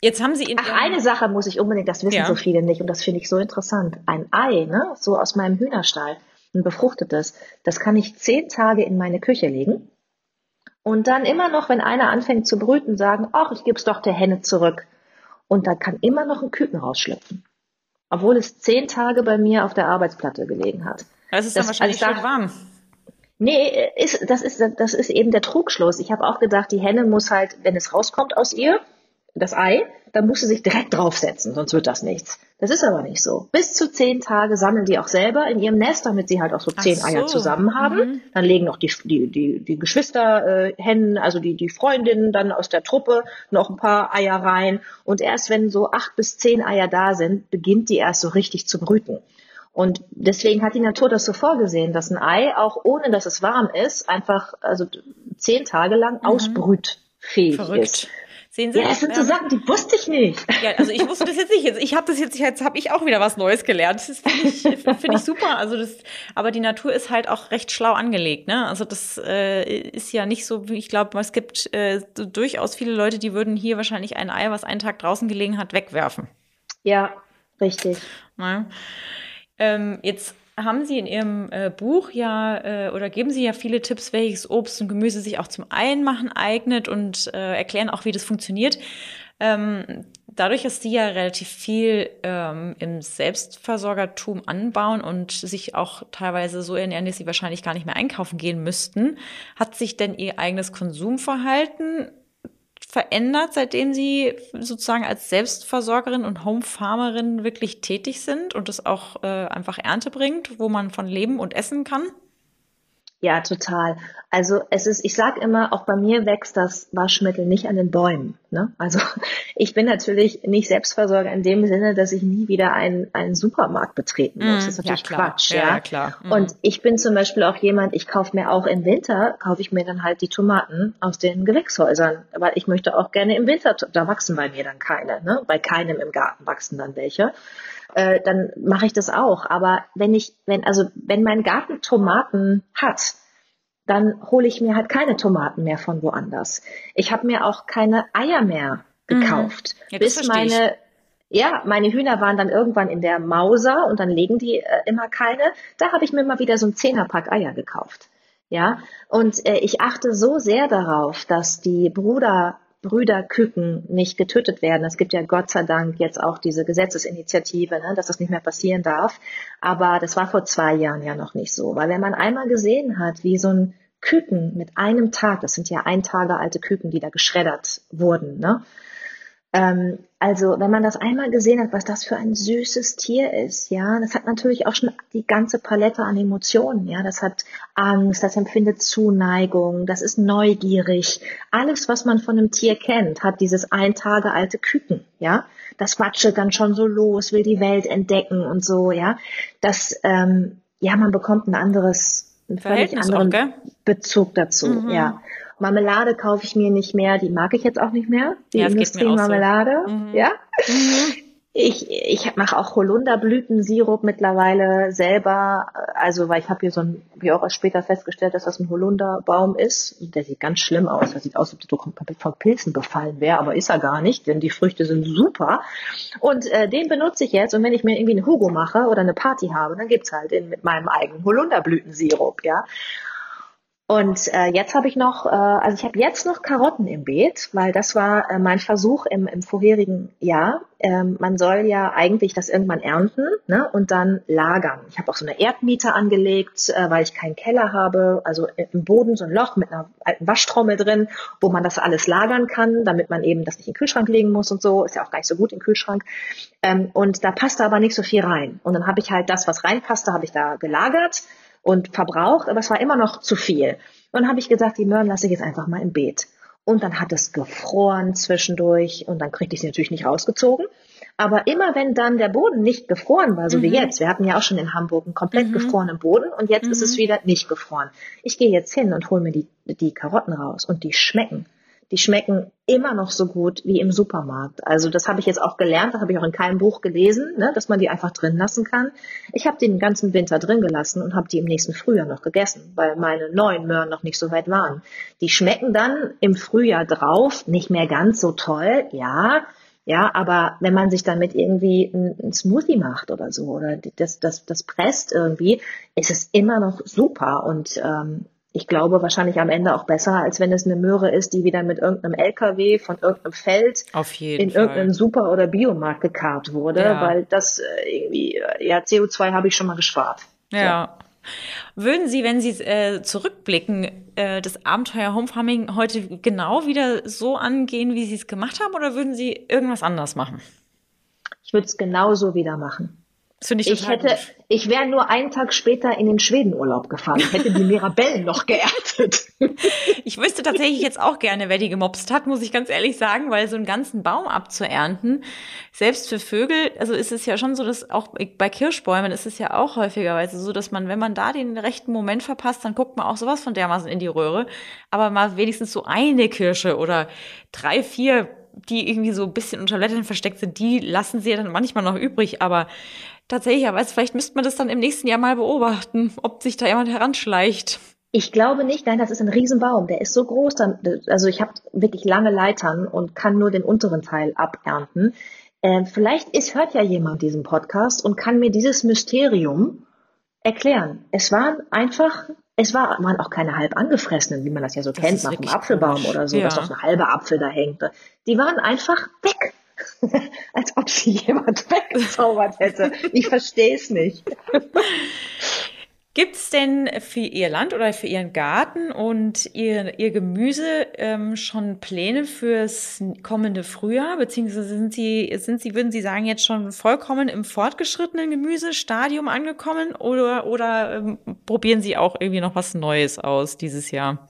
Jetzt haben Sie Ach, eine Sache muss ich unbedingt, das wissen ja. so viele nicht und das finde ich so interessant. Ein Ei, ne, so aus meinem Hühnerstall ein befruchtetes, das kann ich zehn Tage in meine Küche legen und dann immer noch, wenn einer anfängt zu brüten, sagen, ach, ich gebe es doch der Henne zurück. Und dann kann immer noch ein Küken rausschlüpfen. Obwohl es zehn Tage bei mir auf der Arbeitsplatte gelegen hat. Das ist dann das, wahrscheinlich also schön warm. Nee, ist, das, ist, das ist eben der Trugschluss. Ich habe auch gedacht, die Henne muss halt, wenn es rauskommt aus ihr, das Ei, dann muss sie sich direkt draufsetzen, sonst wird das nichts. Das ist aber nicht so. Bis zu zehn Tage sammeln die auch selber in ihrem Nest, damit sie halt auch so zehn so. Eier zusammen haben. Mhm. Dann legen auch die, die, die, die Geschwisterhennen, äh, also die, die Freundinnen dann aus der Truppe noch ein paar Eier rein. Und erst wenn so acht bis zehn Eier da sind, beginnt die erst so richtig zu brüten. Und deswegen hat die Natur das so vorgesehen, dass ein Ei, auch ohne dass es warm ist, einfach also zehn Tage lang mhm. ausbrütfähig Verrückt. ist. Sehen Sie? Ja, das sind so Sachen, die wusste ich nicht. Ja, also ich wusste das jetzt nicht. Ich habe das jetzt, jetzt habe ich auch wieder was Neues gelernt. Das finde ich, find ich super. Also das, aber die Natur ist halt auch recht schlau angelegt. Ne? Also das äh, ist ja nicht so, ich glaube, es gibt äh, durchaus viele Leute, die würden hier wahrscheinlich ein Ei, was einen Tag draußen gelegen hat, wegwerfen. Ja, richtig. Ja. Ähm, jetzt haben Sie in Ihrem äh, Buch ja äh, oder geben Sie ja viele Tipps, welches Obst und Gemüse sich auch zum Einmachen eignet und äh, erklären auch, wie das funktioniert. Ähm, dadurch, dass Sie ja relativ viel ähm, im Selbstversorgertum anbauen und sich auch teilweise so ernähren, dass Sie wahrscheinlich gar nicht mehr einkaufen gehen müssten, hat sich denn Ihr eigenes Konsumverhalten verändert, seitdem Sie sozusagen als Selbstversorgerin und Homefarmerin wirklich tätig sind und es auch äh, einfach Ernte bringt, wo man von leben und essen kann? Ja, total. Also es ist, ich sage immer, auch bei mir wächst das Waschmittel nicht an den Bäumen. Ne? Also <laughs> ich bin natürlich nicht Selbstversorger in dem Sinne, dass ich nie wieder einen, einen Supermarkt betreten muss. Mm, das ist natürlich ja, Quatsch. Ja, ja? klar. Mm. Und ich bin zum Beispiel auch jemand, ich kaufe mir auch im Winter, kaufe ich mir dann halt die Tomaten aus den Gewächshäusern, weil ich möchte auch gerne im Winter, da wachsen bei mir dann keine, ne? bei keinem im Garten wachsen dann welche. Äh, dann mache ich das auch. Aber wenn ich, wenn, also wenn mein Garten Tomaten hat, dann hole ich mir halt keine Tomaten mehr von woanders. Ich habe mir auch keine Eier mehr mhm. gekauft, mhm. ja, bis meine Ja, meine Hühner waren dann irgendwann in der Mauser und dann legen die äh, immer keine. Da habe ich mir mal wieder so ein Zehnerpack Eier gekauft. Ja, und äh, ich achte so sehr darauf, dass die Bruder Brüderküken nicht getötet werden. Es gibt ja Gott sei Dank jetzt auch diese Gesetzesinitiative, ne, dass das nicht mehr passieren darf. Aber das war vor zwei Jahren ja noch nicht so. Weil wenn man einmal gesehen hat, wie so ein Küken mit einem Tag, das sind ja ein Tage alte Küken, die da geschreddert wurden, ne, ähm, also, wenn man das einmal gesehen hat, was das für ein süßes Tier ist, ja, das hat natürlich auch schon die ganze Palette an Emotionen, ja, das hat Angst, das empfindet Zuneigung, das ist neugierig. Alles, was man von einem Tier kennt, hat dieses ein Tage alte Küken, ja. Das watschelt dann schon so los, will die Welt entdecken und so, ja. Das, ähm, ja, man bekommt ein anderes, einen völlig anderen auch, Bezug dazu, mhm. ja. Marmelade kaufe ich mir nicht mehr, die mag ich jetzt auch nicht mehr, die ja, Industriemarmelade. So. Mhm. Ja. Mhm. Ich, ich mache auch Holunderblütensirup mittlerweile selber, also weil ich habe hier so ein, wie auch erst später festgestellt, dass das ein Holunderbaum ist. Der sieht ganz schlimm aus. Der sieht aus, als ob der komplett von Pilzen befallen wäre, aber ist er gar nicht, denn die Früchte sind super. Und äh, den benutze ich jetzt und wenn ich mir irgendwie eine Hugo mache oder eine Party habe, dann gibt's halt den mit meinem eigenen Holunderblütensirup, ja. Und äh, jetzt habe ich noch, äh, also ich habe jetzt noch Karotten im Beet, weil das war äh, mein Versuch im, im vorherigen Jahr. Ähm, man soll ja eigentlich das irgendwann ernten ne, und dann lagern. Ich habe auch so eine Erdmiete angelegt, äh, weil ich keinen Keller habe, also im Boden so ein Loch mit einer alten Waschtrommel drin, wo man das alles lagern kann, damit man eben das nicht in den Kühlschrank legen muss und so. Ist ja auch gar nicht so gut im Kühlschrank. Ähm, und da passte aber nicht so viel rein. Und dann habe ich halt das, was reinpasste, habe ich da gelagert und verbraucht, aber es war immer noch zu viel. Und dann habe ich gesagt, die Möhren lasse ich jetzt einfach mal im Beet. Und dann hat es gefroren zwischendurch und dann kriegte ich sie natürlich nicht rausgezogen. Aber immer wenn dann der Boden nicht gefroren war, so mhm. wie jetzt, wir hatten ja auch schon in Hamburg einen komplett mhm. gefrorenen Boden und jetzt mhm. ist es mhm. wieder nicht gefroren. Ich gehe jetzt hin und hole mir die, die Karotten raus und die schmecken die schmecken immer noch so gut wie im Supermarkt. Also das habe ich jetzt auch gelernt, das habe ich auch in keinem Buch gelesen, ne, dass man die einfach drin lassen kann. Ich habe die den ganzen Winter drin gelassen und habe die im nächsten Frühjahr noch gegessen, weil meine neuen Möhren noch nicht so weit waren. Die schmecken dann im Frühjahr drauf, nicht mehr ganz so toll, ja, ja, aber wenn man sich damit irgendwie ein, Smoothie macht oder so oder das, das, das presst irgendwie, ist es immer noch super. Und ähm, ich glaube, wahrscheinlich am Ende auch besser, als wenn es eine Möhre ist, die wieder mit irgendeinem LKW von irgendeinem Feld in Fall. irgendeinem Super- oder Biomarkt gekarrt wurde, ja. weil das äh, irgendwie, äh, ja, CO2 habe ich schon mal gespart. Ja. So. Würden Sie, wenn Sie äh, zurückblicken, äh, das Abenteuer Homefarming heute genau wieder so angehen, wie Sie es gemacht haben, oder würden Sie irgendwas anders machen? Ich würde es genauso wieder machen. Das finde ich, ich hätte, gut. ich wäre nur einen Tag später in den Schwedenurlaub gefahren, hätte die Mirabellen noch geerntet. <laughs> Ich wüsste tatsächlich jetzt auch gerne, wer die gemobst hat, muss ich ganz ehrlich sagen, weil so einen ganzen Baum abzuernten, selbst für Vögel, also ist es ja schon so, dass auch bei Kirschbäumen ist es ja auch häufigerweise so, dass man, wenn man da den rechten Moment verpasst, dann guckt man auch sowas von dermaßen in die Röhre, aber mal wenigstens so eine Kirsche oder drei, vier die irgendwie so ein bisschen unter Blättern versteckt sind, die lassen sie ja dann manchmal noch übrig, aber tatsächlich, aber vielleicht müsste man das dann im nächsten Jahr mal beobachten, ob sich da jemand heranschleicht. Ich glaube nicht, nein, das ist ein Riesenbaum. Der ist so groß, dann, also ich habe wirklich lange Leitern und kann nur den unteren Teil abernten. Äh, vielleicht ist, hört ja jemand diesen Podcast und kann mir dieses Mysterium erklären. Es waren einfach, es war, waren auch keine halb angefressenen, wie man das ja so das kennt, nach einem Apfelbaum komisch. oder so, ja. dass auch ein halber Apfel da hängt. Die waren einfach weg. <laughs> Als ob sie jemand <laughs> weggezaubert hätte. Ich verstehe es nicht. Gibt es denn für Ihr Land oder für Ihren Garten und Ihr, Ihr Gemüse ähm, schon Pläne fürs kommende Frühjahr? Beziehungsweise sind Sie, sind Sie, würden Sie sagen, jetzt schon vollkommen im fortgeschrittenen Gemüsestadium angekommen oder, oder ähm, probieren Sie auch irgendwie noch was Neues aus dieses Jahr?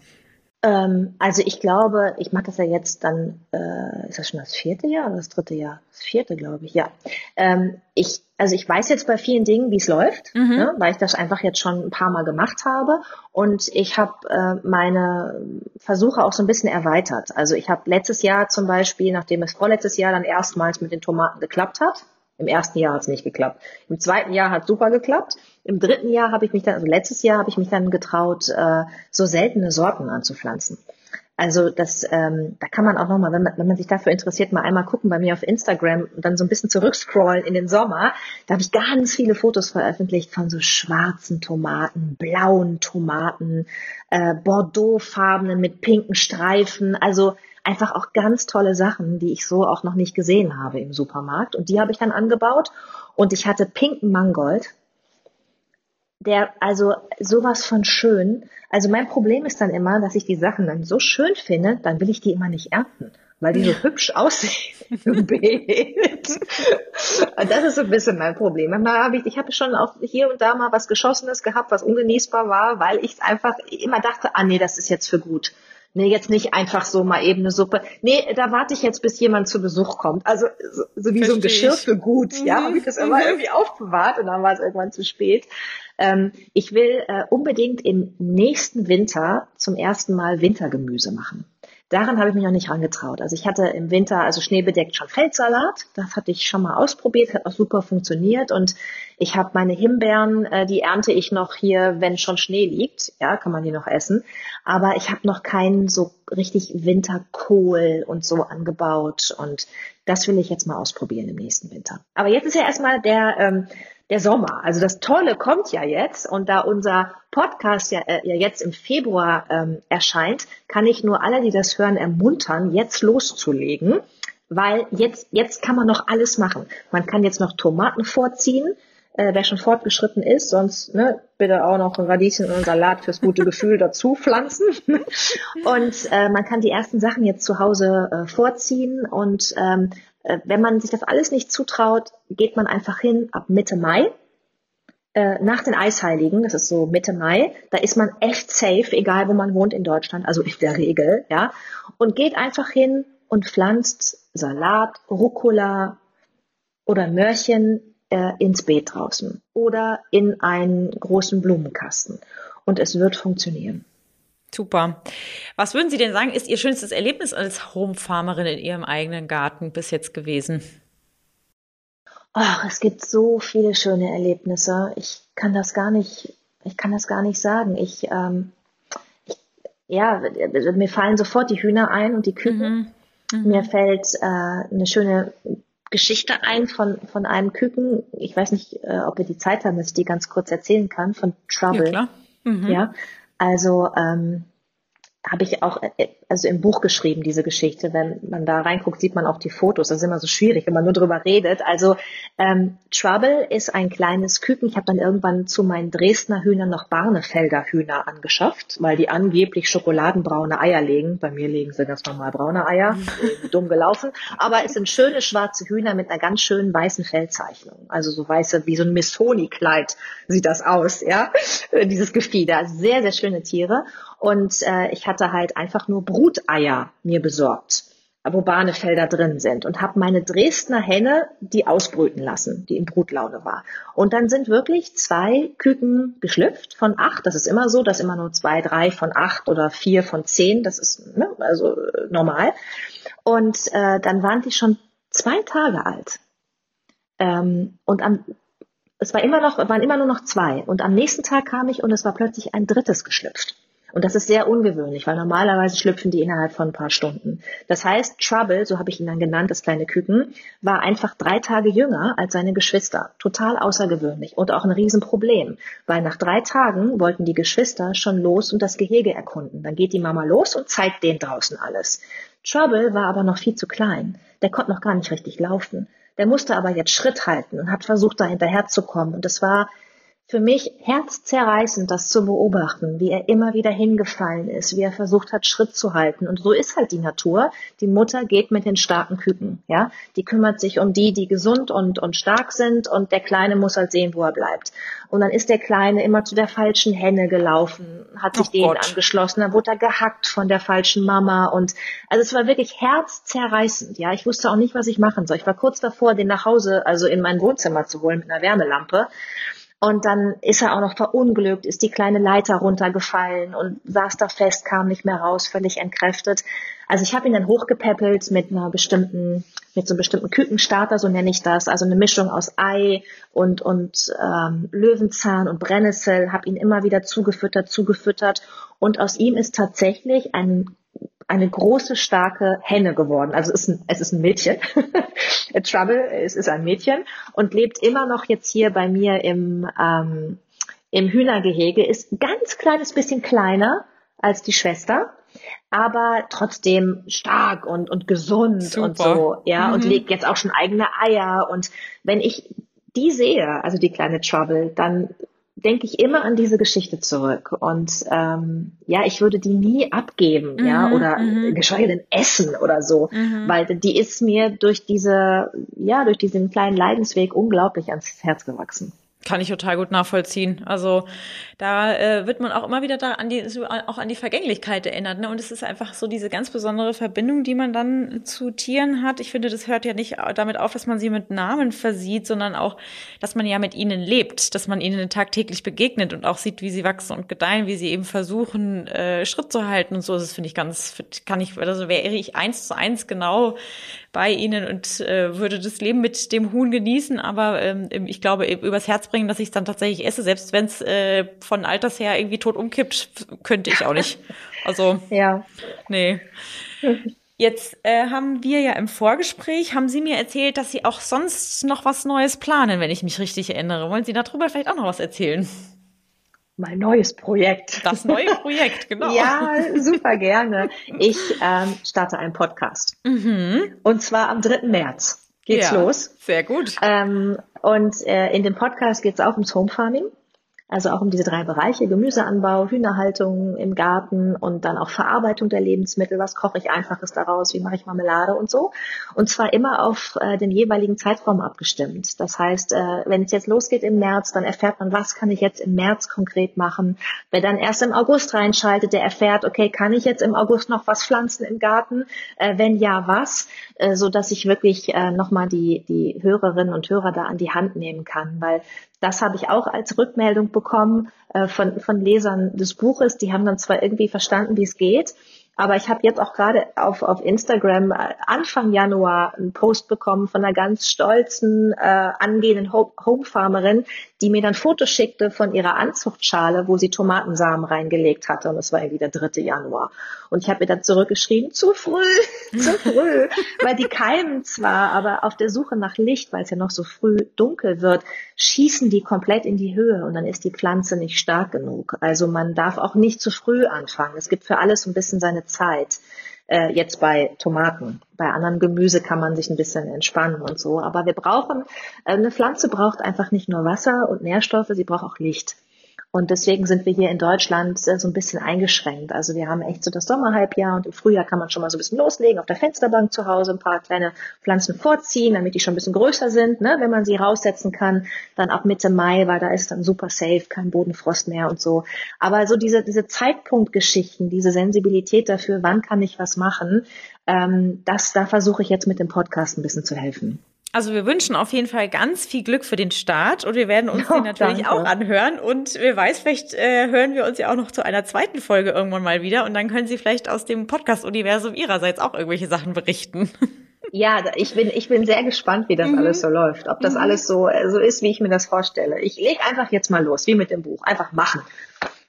Ähm, also ich glaube, ich mache das ja jetzt dann, äh, ist das schon das vierte Jahr oder das dritte Jahr? Das vierte, glaube ich, ja. Ähm, ich, also ich weiß jetzt bei vielen Dingen, wie es läuft, mhm. ne, weil ich das einfach jetzt schon ein paar Mal gemacht habe. Und ich habe äh, meine Versuche auch so ein bisschen erweitert. Also ich habe letztes Jahr zum Beispiel, nachdem es vorletztes Jahr dann erstmals mit den Tomaten geklappt hat, im ersten Jahr hat es nicht geklappt. Im zweiten Jahr hat super geklappt. Im dritten Jahr habe ich mich dann, also letztes Jahr habe ich mich dann getraut, äh, so seltene Sorten anzupflanzen. Also das, ähm, da kann man auch nochmal, wenn man, wenn man sich dafür interessiert, mal einmal gucken bei mir auf Instagram und dann so ein bisschen zurückscrollen in den Sommer. Da habe ich ganz viele Fotos veröffentlicht von so schwarzen Tomaten, blauen Tomaten, äh, Bordeauxfarbenen mit pinken Streifen. Also einfach auch ganz tolle Sachen, die ich so auch noch nicht gesehen habe im Supermarkt. Und die habe ich dann angebaut. Und ich hatte pinken Mangold, der also sowas von schön. Also mein Problem ist dann immer, dass ich die Sachen dann so schön finde, dann will ich die immer nicht ernten, weil die so hübsch aussehen <laughs> im Beet. das ist so ein bisschen mein Problem. Manchmal habe ich, ich habe schon auch hier und da mal was Geschossenes gehabt, was ungenießbar war, weil ich einfach immer dachte, ah nee, das ist jetzt für gut. Nee, jetzt nicht einfach so mal eben eine Suppe. Nee, da warte ich jetzt, bis jemand zu Besuch kommt. Also so, so wie Versteh so ein Geschirr ich. für gut. Mhm. Ja, habe ich das immer mhm. irgendwie aufbewahrt und dann war es irgendwann zu spät. Ähm, ich will äh, unbedingt im nächsten Winter zum ersten Mal Wintergemüse machen. Daran habe ich mich noch nicht rangetraut. Also ich hatte im Winter, also schneebedeckt schon Feldsalat. Das hatte ich schon mal ausprobiert, hat auch super funktioniert. Und ich habe meine Himbeeren, äh, die ernte ich noch hier, wenn schon Schnee liegt. Ja, kann man die noch essen. Aber ich habe noch keinen so richtig Winterkohl und so angebaut. Und das will ich jetzt mal ausprobieren im nächsten Winter. Aber jetzt ist ja erstmal der ähm, der Sommer. Also das Tolle kommt ja jetzt und da unser Podcast ja, äh, ja jetzt im Februar ähm, erscheint, kann ich nur alle, die das hören, ermuntern, jetzt loszulegen, weil jetzt, jetzt kann man noch alles machen. Man kann jetzt noch Tomaten vorziehen, äh, wer schon fortgeschritten ist, sonst ne, bitte auch noch ein Radieschen und einen Salat fürs gute Gefühl dazu pflanzen. <laughs> und äh, man kann die ersten Sachen jetzt zu Hause äh, vorziehen und ähm, äh, wenn man sich das alles nicht zutraut, geht man einfach hin ab Mitte Mai. Äh, nach den Eisheiligen, das ist so Mitte Mai, da ist man echt safe, egal wo man wohnt in Deutschland, also in der Regel, ja, und geht einfach hin und pflanzt Salat, Rucola oder Möhrchen äh, ins Beet draußen oder in einen großen Blumenkasten. Und es wird funktionieren. Super. Was würden Sie denn sagen, ist Ihr schönstes Erlebnis als Homefarmerin in Ihrem eigenen Garten bis jetzt gewesen? Ach, es gibt so viele schöne Erlebnisse. Ich kann das gar nicht, ich kann das gar nicht sagen. Ich, ähm, ich ja, mir fallen sofort die Hühner ein und die Küken. Mhm. Mhm. Mir fällt äh, eine schöne Geschichte ein von, von einem Küken. Ich weiß nicht, äh, ob wir die Zeit haben, dass ich die ganz kurz erzählen kann, von Trouble. Ja, klar. Mhm. Ja, also ähm, habe ich auch äh, also im Buch geschrieben, diese Geschichte. Wenn man da reinguckt, sieht man auch die Fotos. Das ist immer so schwierig, wenn man nur drüber redet. Also ähm, Trouble ist ein kleines Küken. Ich habe dann irgendwann zu meinen Dresdner Hühnern noch Barnefelder Hühner angeschafft, weil die angeblich schokoladenbraune Eier legen. Bei mir legen sie ganz normal braune Eier. Dumm gelaufen. Aber es sind schöne schwarze Hühner mit einer ganz schönen weißen Fellzeichnung. Also so weiße, wie so ein Miss Honey-Kleid sieht das aus, ja. <laughs> Dieses Gefieder. Sehr, sehr schöne Tiere. Und äh, ich hatte halt einfach nur Bruteier mir besorgt, wo Bahnefelder drin sind und habe meine Dresdner Henne die ausbrüten lassen, die in Brutlaune war. Und dann sind wirklich zwei Küken geschlüpft von acht. Das ist immer so, dass immer nur zwei, drei von acht oder vier von zehn. Das ist ne, also äh, normal. Und äh, dann waren die schon zwei Tage alt. Ähm, und am es war immer noch, waren immer nur noch zwei. Und am nächsten Tag kam ich und es war plötzlich ein drittes geschlüpft. Und das ist sehr ungewöhnlich, weil normalerweise schlüpfen die innerhalb von ein paar Stunden. Das heißt, Trouble, so habe ich ihn dann genannt, das kleine Küken, war einfach drei Tage jünger als seine Geschwister. Total außergewöhnlich und auch ein Riesenproblem, weil nach drei Tagen wollten die Geschwister schon los und das Gehege erkunden. Dann geht die Mama los und zeigt denen draußen alles. Trouble war aber noch viel zu klein. Der konnte noch gar nicht richtig laufen. Der musste aber jetzt Schritt halten und hat versucht, da hinterherzukommen. Und es war für mich herzzerreißend, das zu beobachten, wie er immer wieder hingefallen ist, wie er versucht hat, Schritt zu halten. Und so ist halt die Natur. Die Mutter geht mit den starken Küken, ja. Die kümmert sich um die, die gesund und, und stark sind und der Kleine muss halt sehen, wo er bleibt. Und dann ist der Kleine immer zu der falschen Henne gelaufen, hat sich oh denen Gott. angeschlossen, dann wurde er gehackt von der falschen Mama und, also es war wirklich herzzerreißend, ja. Ich wusste auch nicht, was ich machen soll. Ich war kurz davor, den nach Hause, also in mein Wohnzimmer zu holen mit einer Wärmelampe. Und dann ist er auch noch verunglückt, ist die kleine Leiter runtergefallen und saß da fest, kam nicht mehr raus, völlig entkräftet. Also ich habe ihn dann hochgepäppelt mit einer bestimmten, mit so einem bestimmten Kükenstarter, so nenne ich das, also eine Mischung aus Ei und und ähm, Löwenzahn und Brennnessel, habe ihn immer wieder zugefüttert, zugefüttert und aus ihm ist tatsächlich ein eine große, starke Henne geworden. Also es ist ein, es ist ein Mädchen. <laughs> Trouble, es ist ein Mädchen und lebt immer noch jetzt hier bei mir im, ähm, im Hühnergehege, ist ein ganz kleines bisschen kleiner als die Schwester, aber trotzdem stark und, und gesund Super. und so, ja, mhm. und legt jetzt auch schon eigene Eier. Und wenn ich die sehe, also die kleine Trouble, dann denke ich immer an diese Geschichte zurück. Und ähm, ja, ich würde die nie abgeben, mhm, ja, oder mhm. geschweige denn essen oder so, mhm. weil die ist mir durch diese, ja, durch diesen kleinen Leidensweg unglaublich ans Herz gewachsen. Kann ich total gut nachvollziehen. Also da äh, wird man auch immer wieder da an die auch an die Vergänglichkeit erinnert. Ne? Und es ist einfach so diese ganz besondere Verbindung, die man dann zu Tieren hat. Ich finde, das hört ja nicht damit auf, dass man sie mit Namen versieht, sondern auch, dass man ja mit ihnen lebt, dass man ihnen tagtäglich begegnet und auch sieht, wie sie wachsen und gedeihen, wie sie eben versuchen, äh, Schritt zu halten und so. Das finde ich ganz, kann ich, also wäre ich eins zu eins genau bei ihnen und äh, würde das Leben mit dem Huhn genießen, aber ähm, ich glaube, übers Herz bringen, dass ich es dann tatsächlich esse, selbst wenn es äh, von Alters her irgendwie tot umkippt, könnte ich auch nicht. Also, <laughs> ja. nee. Jetzt äh, haben wir ja im Vorgespräch, haben Sie mir erzählt, dass Sie auch sonst noch was Neues planen, wenn ich mich richtig erinnere. Wollen Sie darüber vielleicht auch noch was erzählen? Mein neues Projekt. Das neue Projekt, genau. ja, super gerne. Ich ähm, starte einen Podcast. Mhm. Und zwar am 3. März geht's ja, los. Sehr gut. Ähm, und äh, in dem Podcast geht's auch ums Home Farming. Also auch um diese drei Bereiche, Gemüseanbau, Hühnerhaltung im Garten und dann auch Verarbeitung der Lebensmittel. Was koche ich einfaches daraus? Wie mache ich Marmelade und so? Und zwar immer auf äh, den jeweiligen Zeitraum abgestimmt. Das heißt, äh, wenn es jetzt losgeht im März, dann erfährt man, was kann ich jetzt im März konkret machen. Wer dann erst im August reinschaltet, der erfährt, okay, kann ich jetzt im August noch was pflanzen im Garten? Äh, wenn ja, was? Äh, so dass ich wirklich äh, nochmal die, die Hörerinnen und Hörer da an die Hand nehmen kann. Weil das habe ich auch als Rückmeldung bekommen äh, von, von Lesern des Buches. Die haben dann zwar irgendwie verstanden, wie es geht, aber ich habe jetzt auch gerade auf, auf Instagram äh, Anfang Januar einen Post bekommen von einer ganz stolzen, äh, angehenden Homefarmerin, die mir dann Fotos schickte von ihrer Anzuchtschale, wo sie Tomatensamen reingelegt hatte. Und es war irgendwie der 3. Januar. Und ich habe ihr dann zurückgeschrieben, zu früh, <laughs> zu früh, weil die keimen zwar, aber auf der Suche nach Licht, weil es ja noch so früh dunkel wird, schießen die komplett in die Höhe und dann ist die Pflanze nicht stark genug. Also man darf auch nicht zu früh anfangen. Es gibt für alles ein bisschen seine Zeit äh, jetzt bei Tomaten. Bei anderen Gemüse kann man sich ein bisschen entspannen und so. Aber wir brauchen, äh, eine Pflanze braucht einfach nicht nur Wasser und Nährstoffe, sie braucht auch Licht. Und deswegen sind wir hier in Deutschland äh, so ein bisschen eingeschränkt. Also wir haben echt so das Sommerhalbjahr und im Frühjahr kann man schon mal so ein bisschen loslegen, auf der Fensterbank zu Hause ein paar kleine Pflanzen vorziehen, damit die schon ein bisschen größer sind, ne, wenn man sie raussetzen kann. Dann ab Mitte Mai, weil da ist dann super safe, kein Bodenfrost mehr und so. Aber so diese, diese Zeitpunktgeschichten, diese Sensibilität dafür, wann kann ich was machen, ähm, das, da versuche ich jetzt mit dem Podcast ein bisschen zu helfen. Also wir wünschen auf jeden Fall ganz viel Glück für den Start und wir werden uns <laughs> oh, den natürlich danke. auch anhören und wer weiß, vielleicht äh, hören wir uns ja auch noch zu einer zweiten Folge irgendwann mal wieder und dann können Sie vielleicht aus dem Podcast-Universum Ihrerseits auch irgendwelche Sachen berichten. <laughs> Ja, ich bin, ich bin sehr gespannt, wie das mhm. alles so läuft. Ob das mhm. alles so, äh, so ist, wie ich mir das vorstelle. Ich lege einfach jetzt mal los, wie mit dem Buch. Einfach machen.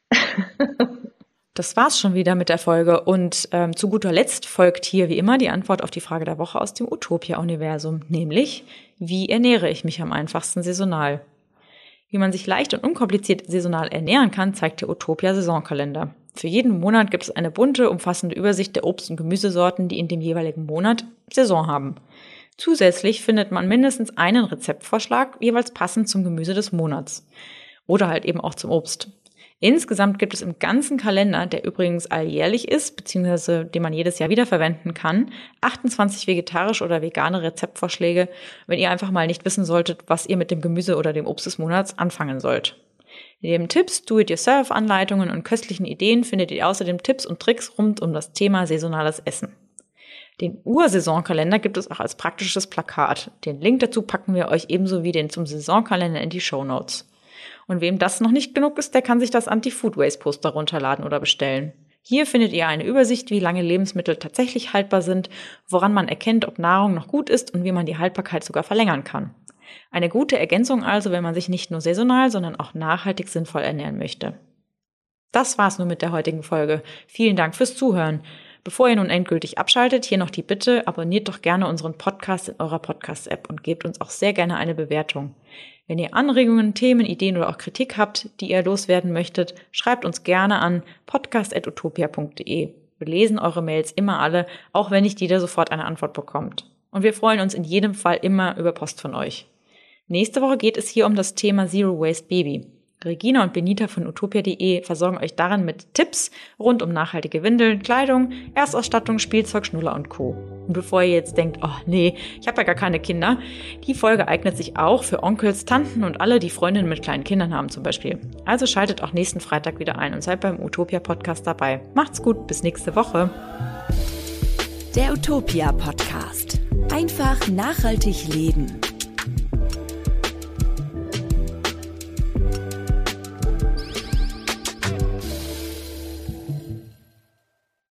<laughs> Das war's schon wieder mit der Folge. Und ähm, zu guter Letzt folgt hier wie immer die Antwort auf die Frage der Woche aus dem Utopia-Universum, nämlich wie ernähre ich mich am einfachsten saisonal? Wie man sich leicht und unkompliziert saisonal ernähren kann, zeigt der Utopia-Saisonkalender. Für jeden Monat gibt es eine bunte, umfassende Übersicht der Obst- und Gemüsesorten, die in dem jeweiligen Monat Saison haben. Zusätzlich findet man mindestens einen Rezeptvorschlag, jeweils passend zum Gemüse des Monats. Oder halt eben auch zum Obst. Insgesamt gibt es im ganzen Kalender, der übrigens alljährlich ist, beziehungsweise den man jedes Jahr wiederverwenden kann, 28 vegetarische oder vegane Rezeptvorschläge, wenn ihr einfach mal nicht wissen solltet, was ihr mit dem Gemüse oder dem Obst des Monats anfangen sollt. Neben Tipps, Do-it-yourself-Anleitungen und köstlichen Ideen findet ihr außerdem Tipps und Tricks rund um das Thema saisonales Essen. Den Ursaisonkalender gibt es auch als praktisches Plakat. Den Link dazu packen wir euch ebenso wie den zum Saisonkalender in die Show Notes. Und wem das noch nicht genug ist, der kann sich das Anti-Food Waste Poster runterladen oder bestellen. Hier findet ihr eine Übersicht, wie lange Lebensmittel tatsächlich haltbar sind, woran man erkennt, ob Nahrung noch gut ist und wie man die Haltbarkeit sogar verlängern kann. Eine gute Ergänzung also, wenn man sich nicht nur saisonal, sondern auch nachhaltig sinnvoll ernähren möchte. Das war's nun mit der heutigen Folge. Vielen Dank fürs Zuhören. Bevor ihr nun endgültig abschaltet, hier noch die Bitte, abonniert doch gerne unseren Podcast in eurer Podcast-App und gebt uns auch sehr gerne eine Bewertung. Wenn ihr Anregungen, Themen, Ideen oder auch Kritik habt, die ihr loswerden möchtet, schreibt uns gerne an podcast.utopia.de. Wir lesen eure Mails immer alle, auch wenn nicht jeder sofort eine Antwort bekommt. Und wir freuen uns in jedem Fall immer über Post von euch. Nächste Woche geht es hier um das Thema Zero Waste Baby. Regina und Benita von utopia.de versorgen euch darin mit Tipps rund um nachhaltige Windeln, Kleidung, Erstausstattung, Spielzeug, Schnuller und Co. Und bevor ihr jetzt denkt, oh nee, ich habe ja gar keine Kinder, die Folge eignet sich auch für Onkels, Tanten und alle, die Freundinnen mit kleinen Kindern haben zum Beispiel. Also schaltet auch nächsten Freitag wieder ein und seid beim Utopia Podcast dabei. Macht's gut, bis nächste Woche. Der Utopia Podcast. Einfach nachhaltig leben.